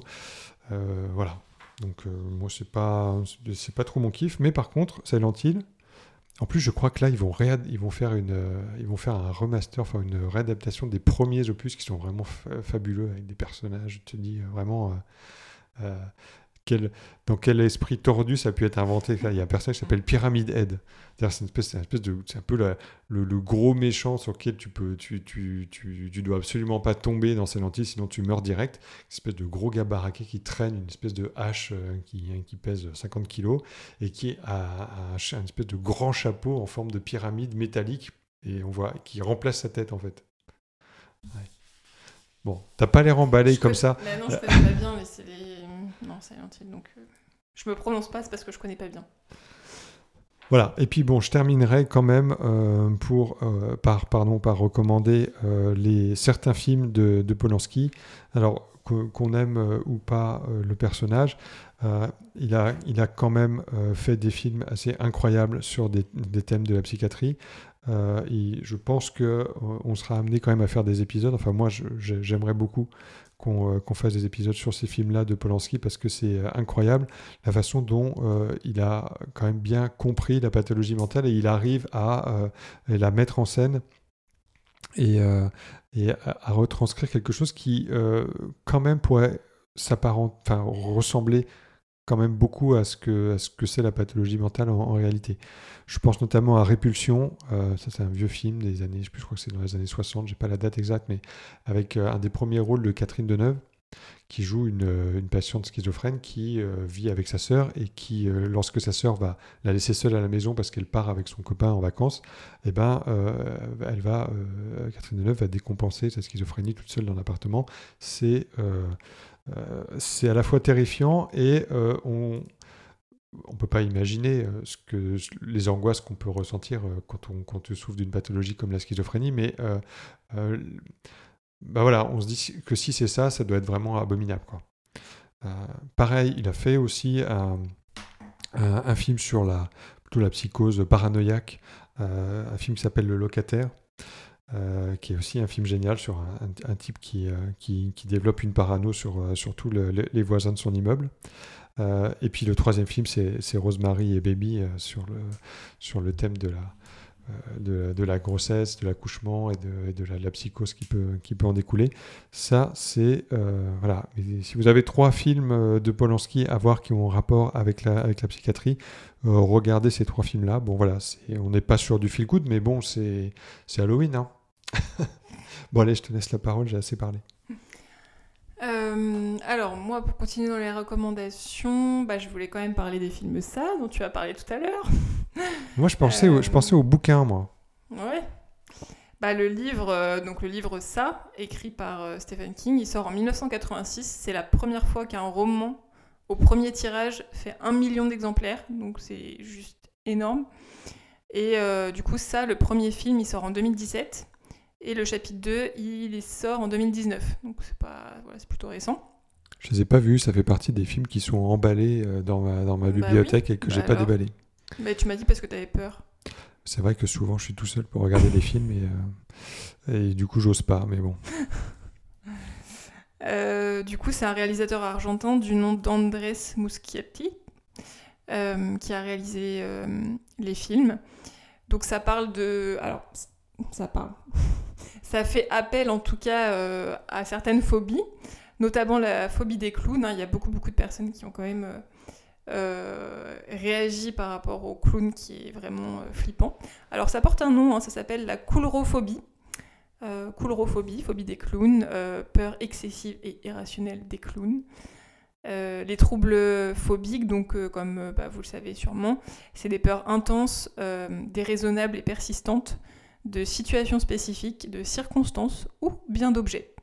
Euh, voilà. Donc euh, moi c'est pas pas trop mon kiff, mais par contre Silent Hill, en plus, je crois que là, ils vont, ils faire, une, ils vont faire un remaster, enfin une réadaptation des premiers opus qui sont vraiment fabuleux avec des personnages. Je te dis vraiment dans quel esprit tordu ça a pu être inventé. Il y a un personnage qui s'appelle Pyramid Head. C'est une espèce, de, c'est un peu le, gros méchant sur lequel tu peux, dois absolument pas tomber dans ces lentilles, sinon tu meurs direct. Une espèce de gros gars baraqué qui traîne une espèce de hache euh, qui, qui pèse 50 kilos et qui a, un, espèce de grand chapeau en forme de pyramide métallique et on voit qui remplace sa tête en fait. Bon, t'as pas l'air emballé comme ça. non, je connais pas bien, mais c'est les non, Silent Hill, donc euh, je me prononce pas, c'est parce que je connais pas bien. Voilà, et puis bon, je terminerai quand même euh, pour, euh, par, pardon, par recommander les, certains films de, de Polanski. Alors, qu'on aime ou pas le personnage, il, a, il a quand même fait des films assez incroyables sur des, thèmes de la psychiatrie. et je pense qu'on sera amené quand même à faire des épisodes. Enfin, moi, j'aimerais beaucoup euh, qu'on fasse des épisodes sur ces films-là de Polanski parce que c'est euh, incroyable la façon dont euh, il a quand même bien compris la pathologie mentale et il arrive à, la mettre en scène et, et à, retranscrire quelque chose qui quand même pourrait s'apparenter, enfin ressembler quand même beaucoup à ce que, ce que c'est la pathologie mentale en, réalité. Je pense notamment à Répulsion, euh, ça c'est un vieux film des années, je, crois que c'est dans les années 60, j'ai pas la date exacte, mais avec euh, un des premiers rôles de Catherine Deneuve. qui joue une, une patiente schizophrène qui vit avec sa sœur et qui, lorsque sa sœur va la laisser seule à la maison parce qu'elle part avec son copain en vacances, eh ben, elle va, Catherine Deneuve va décompenser sa schizophrénie toute seule dans l'appartement. C'est c'est à la fois terrifiant et on on ne peut pas imaginer euh, ce que, les angoisses qu'on peut ressentir euh, quand on, quand souffre d'une pathologie comme la schizophrénie, mais euh, bah voilà, on se dit que si c'est ça, ça doit être vraiment abominable. Quoi. pareil, il a fait aussi un, film sur la, plutôt la psychose paranoïaque, un film qui s'appelle Le Locataire. Qui est aussi un film génial sur un, type qui, qui, développe une parano sur, sur tous les voisins de son immeuble. Euh, et puis le troisième film, c'est Rosemary et Baby euh, sur, le, sur le thème de la, euh, de, la grossesse, de l'accouchement et de, de la, psychose qui peut, qui peut en découler. Ça, c'est. voilà. si vous avez trois films de Polanski à voir qui ont un rapport avec la, avec la psychiatrie, regardez ces trois films-là. Bon, voilà, on n'est pas sur du feel good, mais bon, c'est Halloween. Hein. bon, allez, je te laisse la parole, j'ai assez parlé. Euh, alors, moi, pour continuer dans les recommandations, bah, je voulais quand même parler des films ça, dont tu as parlé tout à l'heure. moi, je pensais, au, je pensais au bouquin, moi. Ouais. Bah, le livre, euh, donc le livre ça, écrit par euh, Stephen King, il sort en 1986. C'est la première fois qu'un roman au premier tirage fait un million d'exemplaires, donc c'est juste énorme. Et du coup, ça, le premier film, il sort en 2017. Et le chapitre 2, il sort en 2019. Donc c'est pas, voilà, plutôt récent. Je les ai pas vus, ça fait partie des films qui sont emballés euh, dans ma, dans ma bah bibliothèque et que j'ai bah pas déballé. Mais tu m'as dit parce que tu avais peur. C'est vrai que souvent je suis tout seul pour regarder des films et, euh, et du coup j'ose pas, mais bon. Euh, du coup, c'est un réalisateur argentin du nom d'Andrés Muschietti qui a réalisé les films. Donc ça parle de... Alors, ça parle ça fait appel en tout cas euh, à certaines phobies, notamment la phobie des clowns. Hein. Il y a beaucoup, beaucoup de personnes qui ont quand même euh, euh, réagi par rapport au clown qui est vraiment flippant. Alors ça porte un nom, hein. ça s'appelle la coulrophobie. coulrophobie, phobie des clowns, peur excessive et irrationnelle des clowns. les troubles phobiques, donc comme bah, vous le savez sûrement, c'est des peurs intenses, déraisonnables et persistantes de situations spécifiques, de circonstances ou bien d'objets.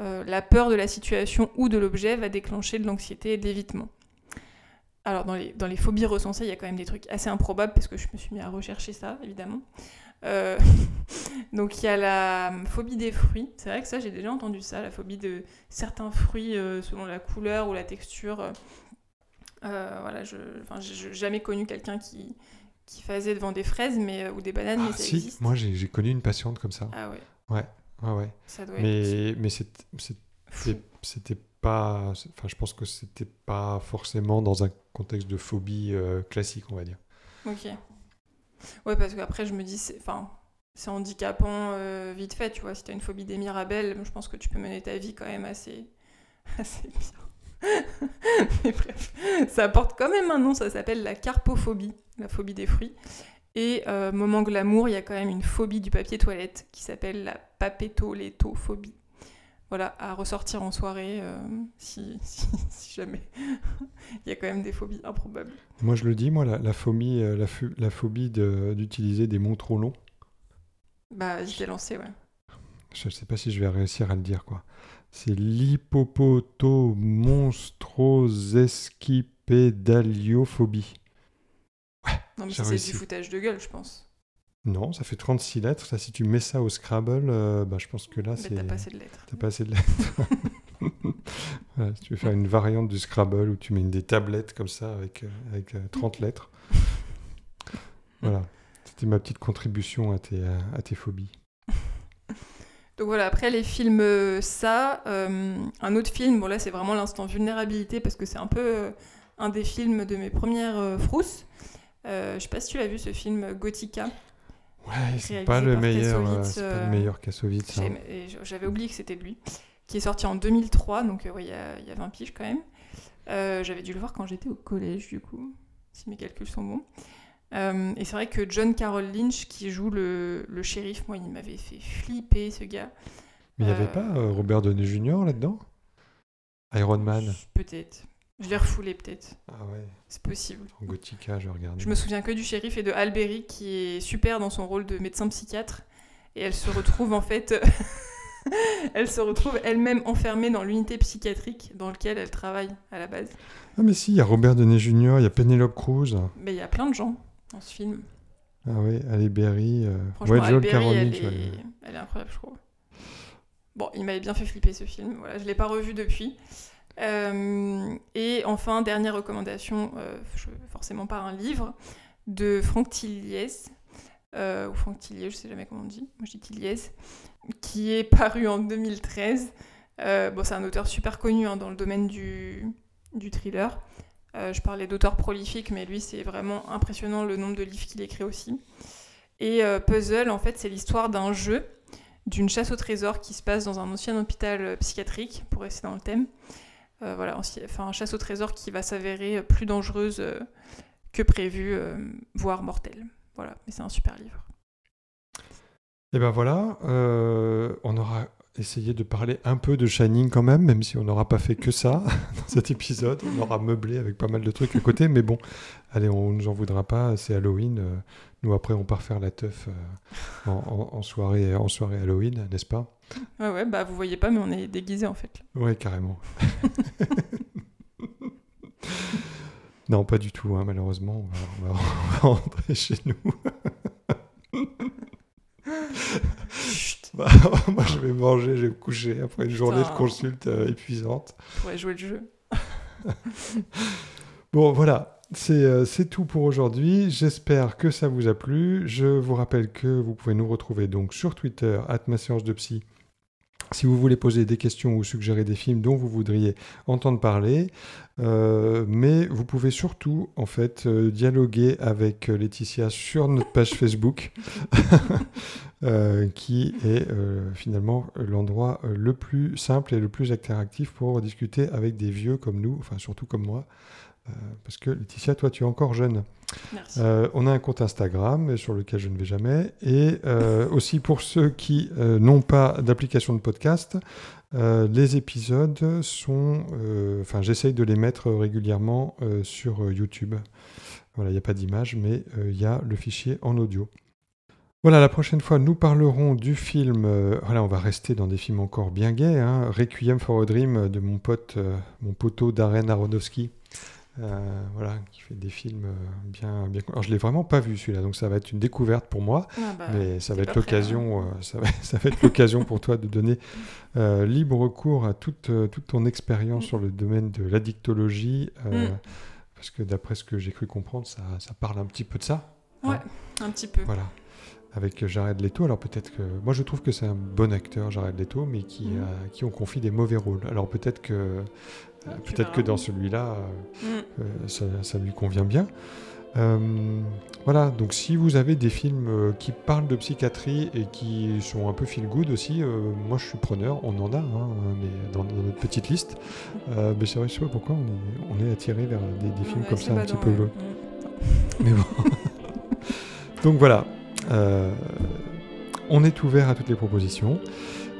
Euh, la peur de la situation ou de l'objet va déclencher de l'anxiété et de l'évitement. Alors dans les, phobies recensées, il y a quand même des trucs assez improbables parce que je me suis mis à rechercher ça, évidemment. Euh, donc il y a la phobie des fruits. C'est vrai que ça, j'ai déjà entendu ça, la phobie de certains fruits euh, selon la couleur ou la texture. voilà, je n'ai jamais connu quelqu'un qui, qui faisait devant des fraises mais, euh, ou des bananes, ah, mais ça si, existe. Moi, j'ai connu une patiente comme ça. Ah ouais. Ouais, ouais, ouais. Ça doit mais être... mais c'était pas. Enfin, je pense que c'était pas forcément dans un contexte de phobie euh, classique, on va dire. Ok. Ouais, parce qu'après, je me dis, c'est enfin, handicapant euh, vite fait, tu vois. Si t'as une phobie des mirabelles, je pense que tu peux mener ta vie quand même assez, assez bien. Mais bref, ça porte quand même un nom, ça s'appelle la carpophobie la phobie des fruits. Et euh, moment glamour, il y a quand même une phobie du papier toilette qui s'appelle la papétolétophobie. Voilà, à ressortir en soirée euh, si, si, jamais. il y a quand même des phobies improbables. Moi, je le dis, moi, la, phobie, euh, la, la phobie d'utiliser des mots trop longs. Bah, je t'ai lancé, ouais. Je ne sais pas si je vais réussir à le dire, quoi. C'est l'hippopotomonstrosesquipédaliophobie. Non, mais c'est du foutage de gueule, je pense. Non, ça fait 36 lettres. Ça, si tu mets ça au Scrabble, euh, bah, je pense que là, c'est. T'as pas assez de lettres. T'as pas assez de lettres. si tu veux faire une variante du Scrabble où tu mets une des tablettes comme ça avec, euh, avec 30 euh, lettres. voilà. C'était ma petite contribution à tes, à tes phobies. Donc voilà, après les films ça, un autre film, bon là c'est vraiment l'instant vulnérabilité parce que c'est un peu un des films de mes premières frousses. Euh, je sais pas si tu l'as vu ce film Gothica. Ouais, c'est pas, le meilleur, euh, pas le euh, meilleur Kassovitz. Hein. J'avais oublié que c'était lui, qui est sorti en 2003, donc il y, y, a 20 piges quand même. J'avais dû le voir quand j'étais au collège, du coup, si mes calculs sont bons. Et c'est vrai que John Carroll Lynch, qui joue le, le shérif, moi, il m'avait fait flipper, ce gars. Mais il n'y avait pas Robert Downey Jr. là-dedans? Iron Man? Peut-être. Je l'ai refoulé peut-être. Ah ouais. C'est possible. En Gothica, je regarde. Je me souviens que du shérif et de Alberi qui est super dans son rôle de médecin psychiatre. Et elle se retrouve en fait. elle se retrouve elle-même enfermée dans l'unité psychiatrique dans laquelle elle travaille à la base. Ah mais si, il y a Robert Downey Jr., il y a Penelope Cruz. Mais il y a plein de gens dans ce film. Ah oui, Halle Berry. euh, Franchement, ouais, Joel elle, est... elle est incroyable, je trouve. Bon, il m'avait bien fait flipper ce film. Voilà, je l'ai pas revu depuis. Euh, et enfin, dernière recommandation, euh, je- forcément pas un livre, de Franck Tilliez, euh, ou Franck Tilliez, je sais jamais comment on dit, moi je dis Tilliez, qui est paru en 2013. Euh, bon, c'est un auteur super connu hein, dans le domaine du, du thriller. Euh, je parlais d'auteurs prolifiques, mais lui, c'est vraiment impressionnant le nombre de livres qu'il écrit aussi. Et euh, Puzzle, en fait, c'est l'histoire d'un jeu, d'une chasse au trésor qui se passe dans un ancien hôpital euh, psychiatrique, pour rester dans le thème. Euh, voilà, enfin, chasse au trésor qui va s'avérer plus dangereuse que prévu, voire mortelle. Voilà, mais c'est un super livre. Et ben voilà, on aura essayé de parler un peu de Shining quand même, même si on n'aura pas fait que ça dans cet épisode. On aura meublé avec pas mal de trucs à côté, mais bon, allez, on nous en voudra pas, c'est Halloween. euh, nous après, on part faire la teuf euh, en, en- en soirée, en soirée Halloween, n'est-ce pas? Ouais, ouais, bah vous voyez pas, mais on est déguisés en fait. là. Ouais, carrément. non, pas du tout, hein, malheureusement. On va, on va- on va rentrer chez nous. Bah, moi, je vais manger, je vais me coucher après une journée de consulte euh, épuisante. Pourrait jouer le jeu. Bon, voilà, c'est euh, tout pour aujourd'hui. J'espère que ça vous a plu. Je vous rappelle que vous pouvez nous retrouver donc sur Twitter, ma séance de psy. Si vous voulez poser des questions ou suggérer des films dont vous voudriez entendre parler, Euh, mais vous pouvez surtout en fait euh, dialoguer avec euh, Laetitia sur notre page Facebook, qui est finalement l'endroit le plus simple et le plus interactif pour discuter avec des vieux comme nous, enfin surtout comme moi, parce que Laetitia, toi tu es encore jeune. Merci. Euh, on a un compte Instagram sur lequel je ne vais jamais. Et euh, aussi pour ceux qui euh, n'ont pas d'application de podcast, euh, les épisodes sont... euh, Enfin, j'essaye de les mettre régulièrement euh, sur euh, YouTube. Voilà, il n'y a pas d'image, mais euh, il y a le fichier en audio. Voilà, la prochaine fois, nous parlerons du film. euh, voilà, on va rester dans des films encore bien gays. Hein, Requiem for a Dream de mon pote, euh, mon poteau Darren Aronofsky. Euh, voilà, qui fait des films euh, bien, bien. Alors, je l'ai vraiment pas vu celui-là, donc ça va être une découverte pour moi. Ah bah, mais ça va être l'occasion, euh, ça, va, ça va être l'occasion pour toi de donner euh, libre cours à toute, toute ton expérience Mm. sur le domaine de l'addictologie, Mm. parce que d'après ce que j'ai cru comprendre, ça, ça parle un petit peu de ça. Ouais, un petit peu. Voilà. Avec Jared Leto, alors peut-être que. Moi je trouve que c'est un bon acteur, Jared Leto, mais qui, Mhm. a- qui on confie des mauvais rôles. Alors peut-être que. Tu peut-être que dans celui-là, euh, Mm. euh, ça, ça lui convient bien. Euh, voilà, donc si vous avez des films qui parlent de psychiatrie et qui sont un peu feel good aussi, moi je suis preneur, on en a, hein, mais dans, dans notre petite liste. Mais c'est vrai, je sais pas pourquoi on est, on est attiré vers des, des films Ouais, comme ça un petit peu ouais. Mais bon. Donc voilà. On est ouvert à toutes les propositions.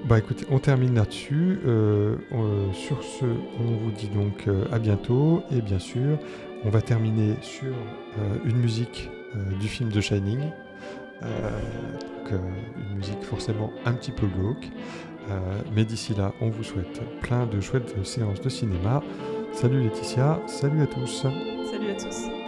Bah écoutez, on termine là-dessus. Euh, euh, sur ce, on vous dit donc euh, à bientôt. Et bien sûr, on va terminer sur une musique du film de Shining. Donc, une musique forcément un petit peu glauque. Mais d'ici là, on vous souhaite plein de chouettes séances de cinéma. Salut Laetitia, salut à tous. Salut à tous.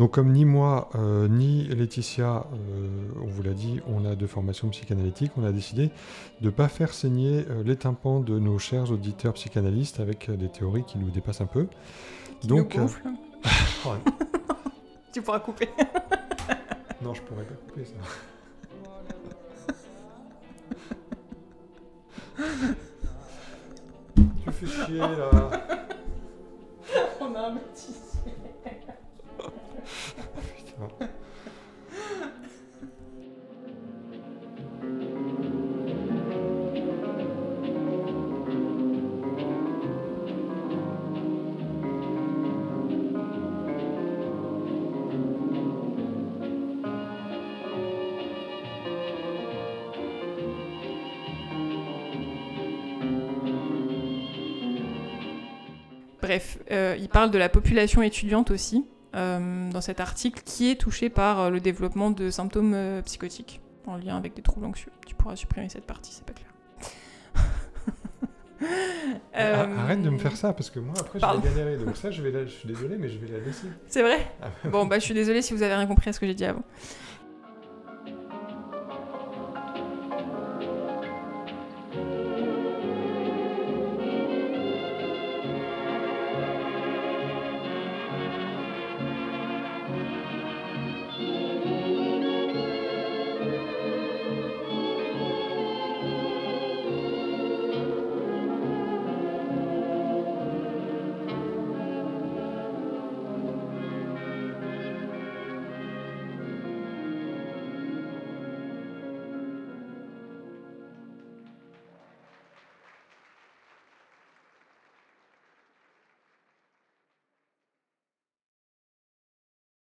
Donc comme ni moi, euh, ni Laetitia, euh, on vous l'a dit, on a de formation psychanalytique, on a décidé de ne pas faire saigner euh, les tympans de nos chers auditeurs psychanalystes avec des théories qui nous dépassent un peu. Qui Donc, nous oh, Tu pourras couper. non, je pourrais pas couper ça. tu fais chier là. Parle de la population étudiante aussi, euh, dans cet article, qui est touchée par euh, le développement de symptômes euh, psychotiques en lien avec des troubles anxieux. Tu pourras supprimer cette partie, c'est pas clair. Ah, Euh, Arrête de me faire ça, parce que moi, après, je vais galérer. Donc ça, je, vais la- je suis désolé, mais je vais la laisser. C'est vrai Bon, bah je suis désolée si vous avez rien compris à ce que j'ai dit avant.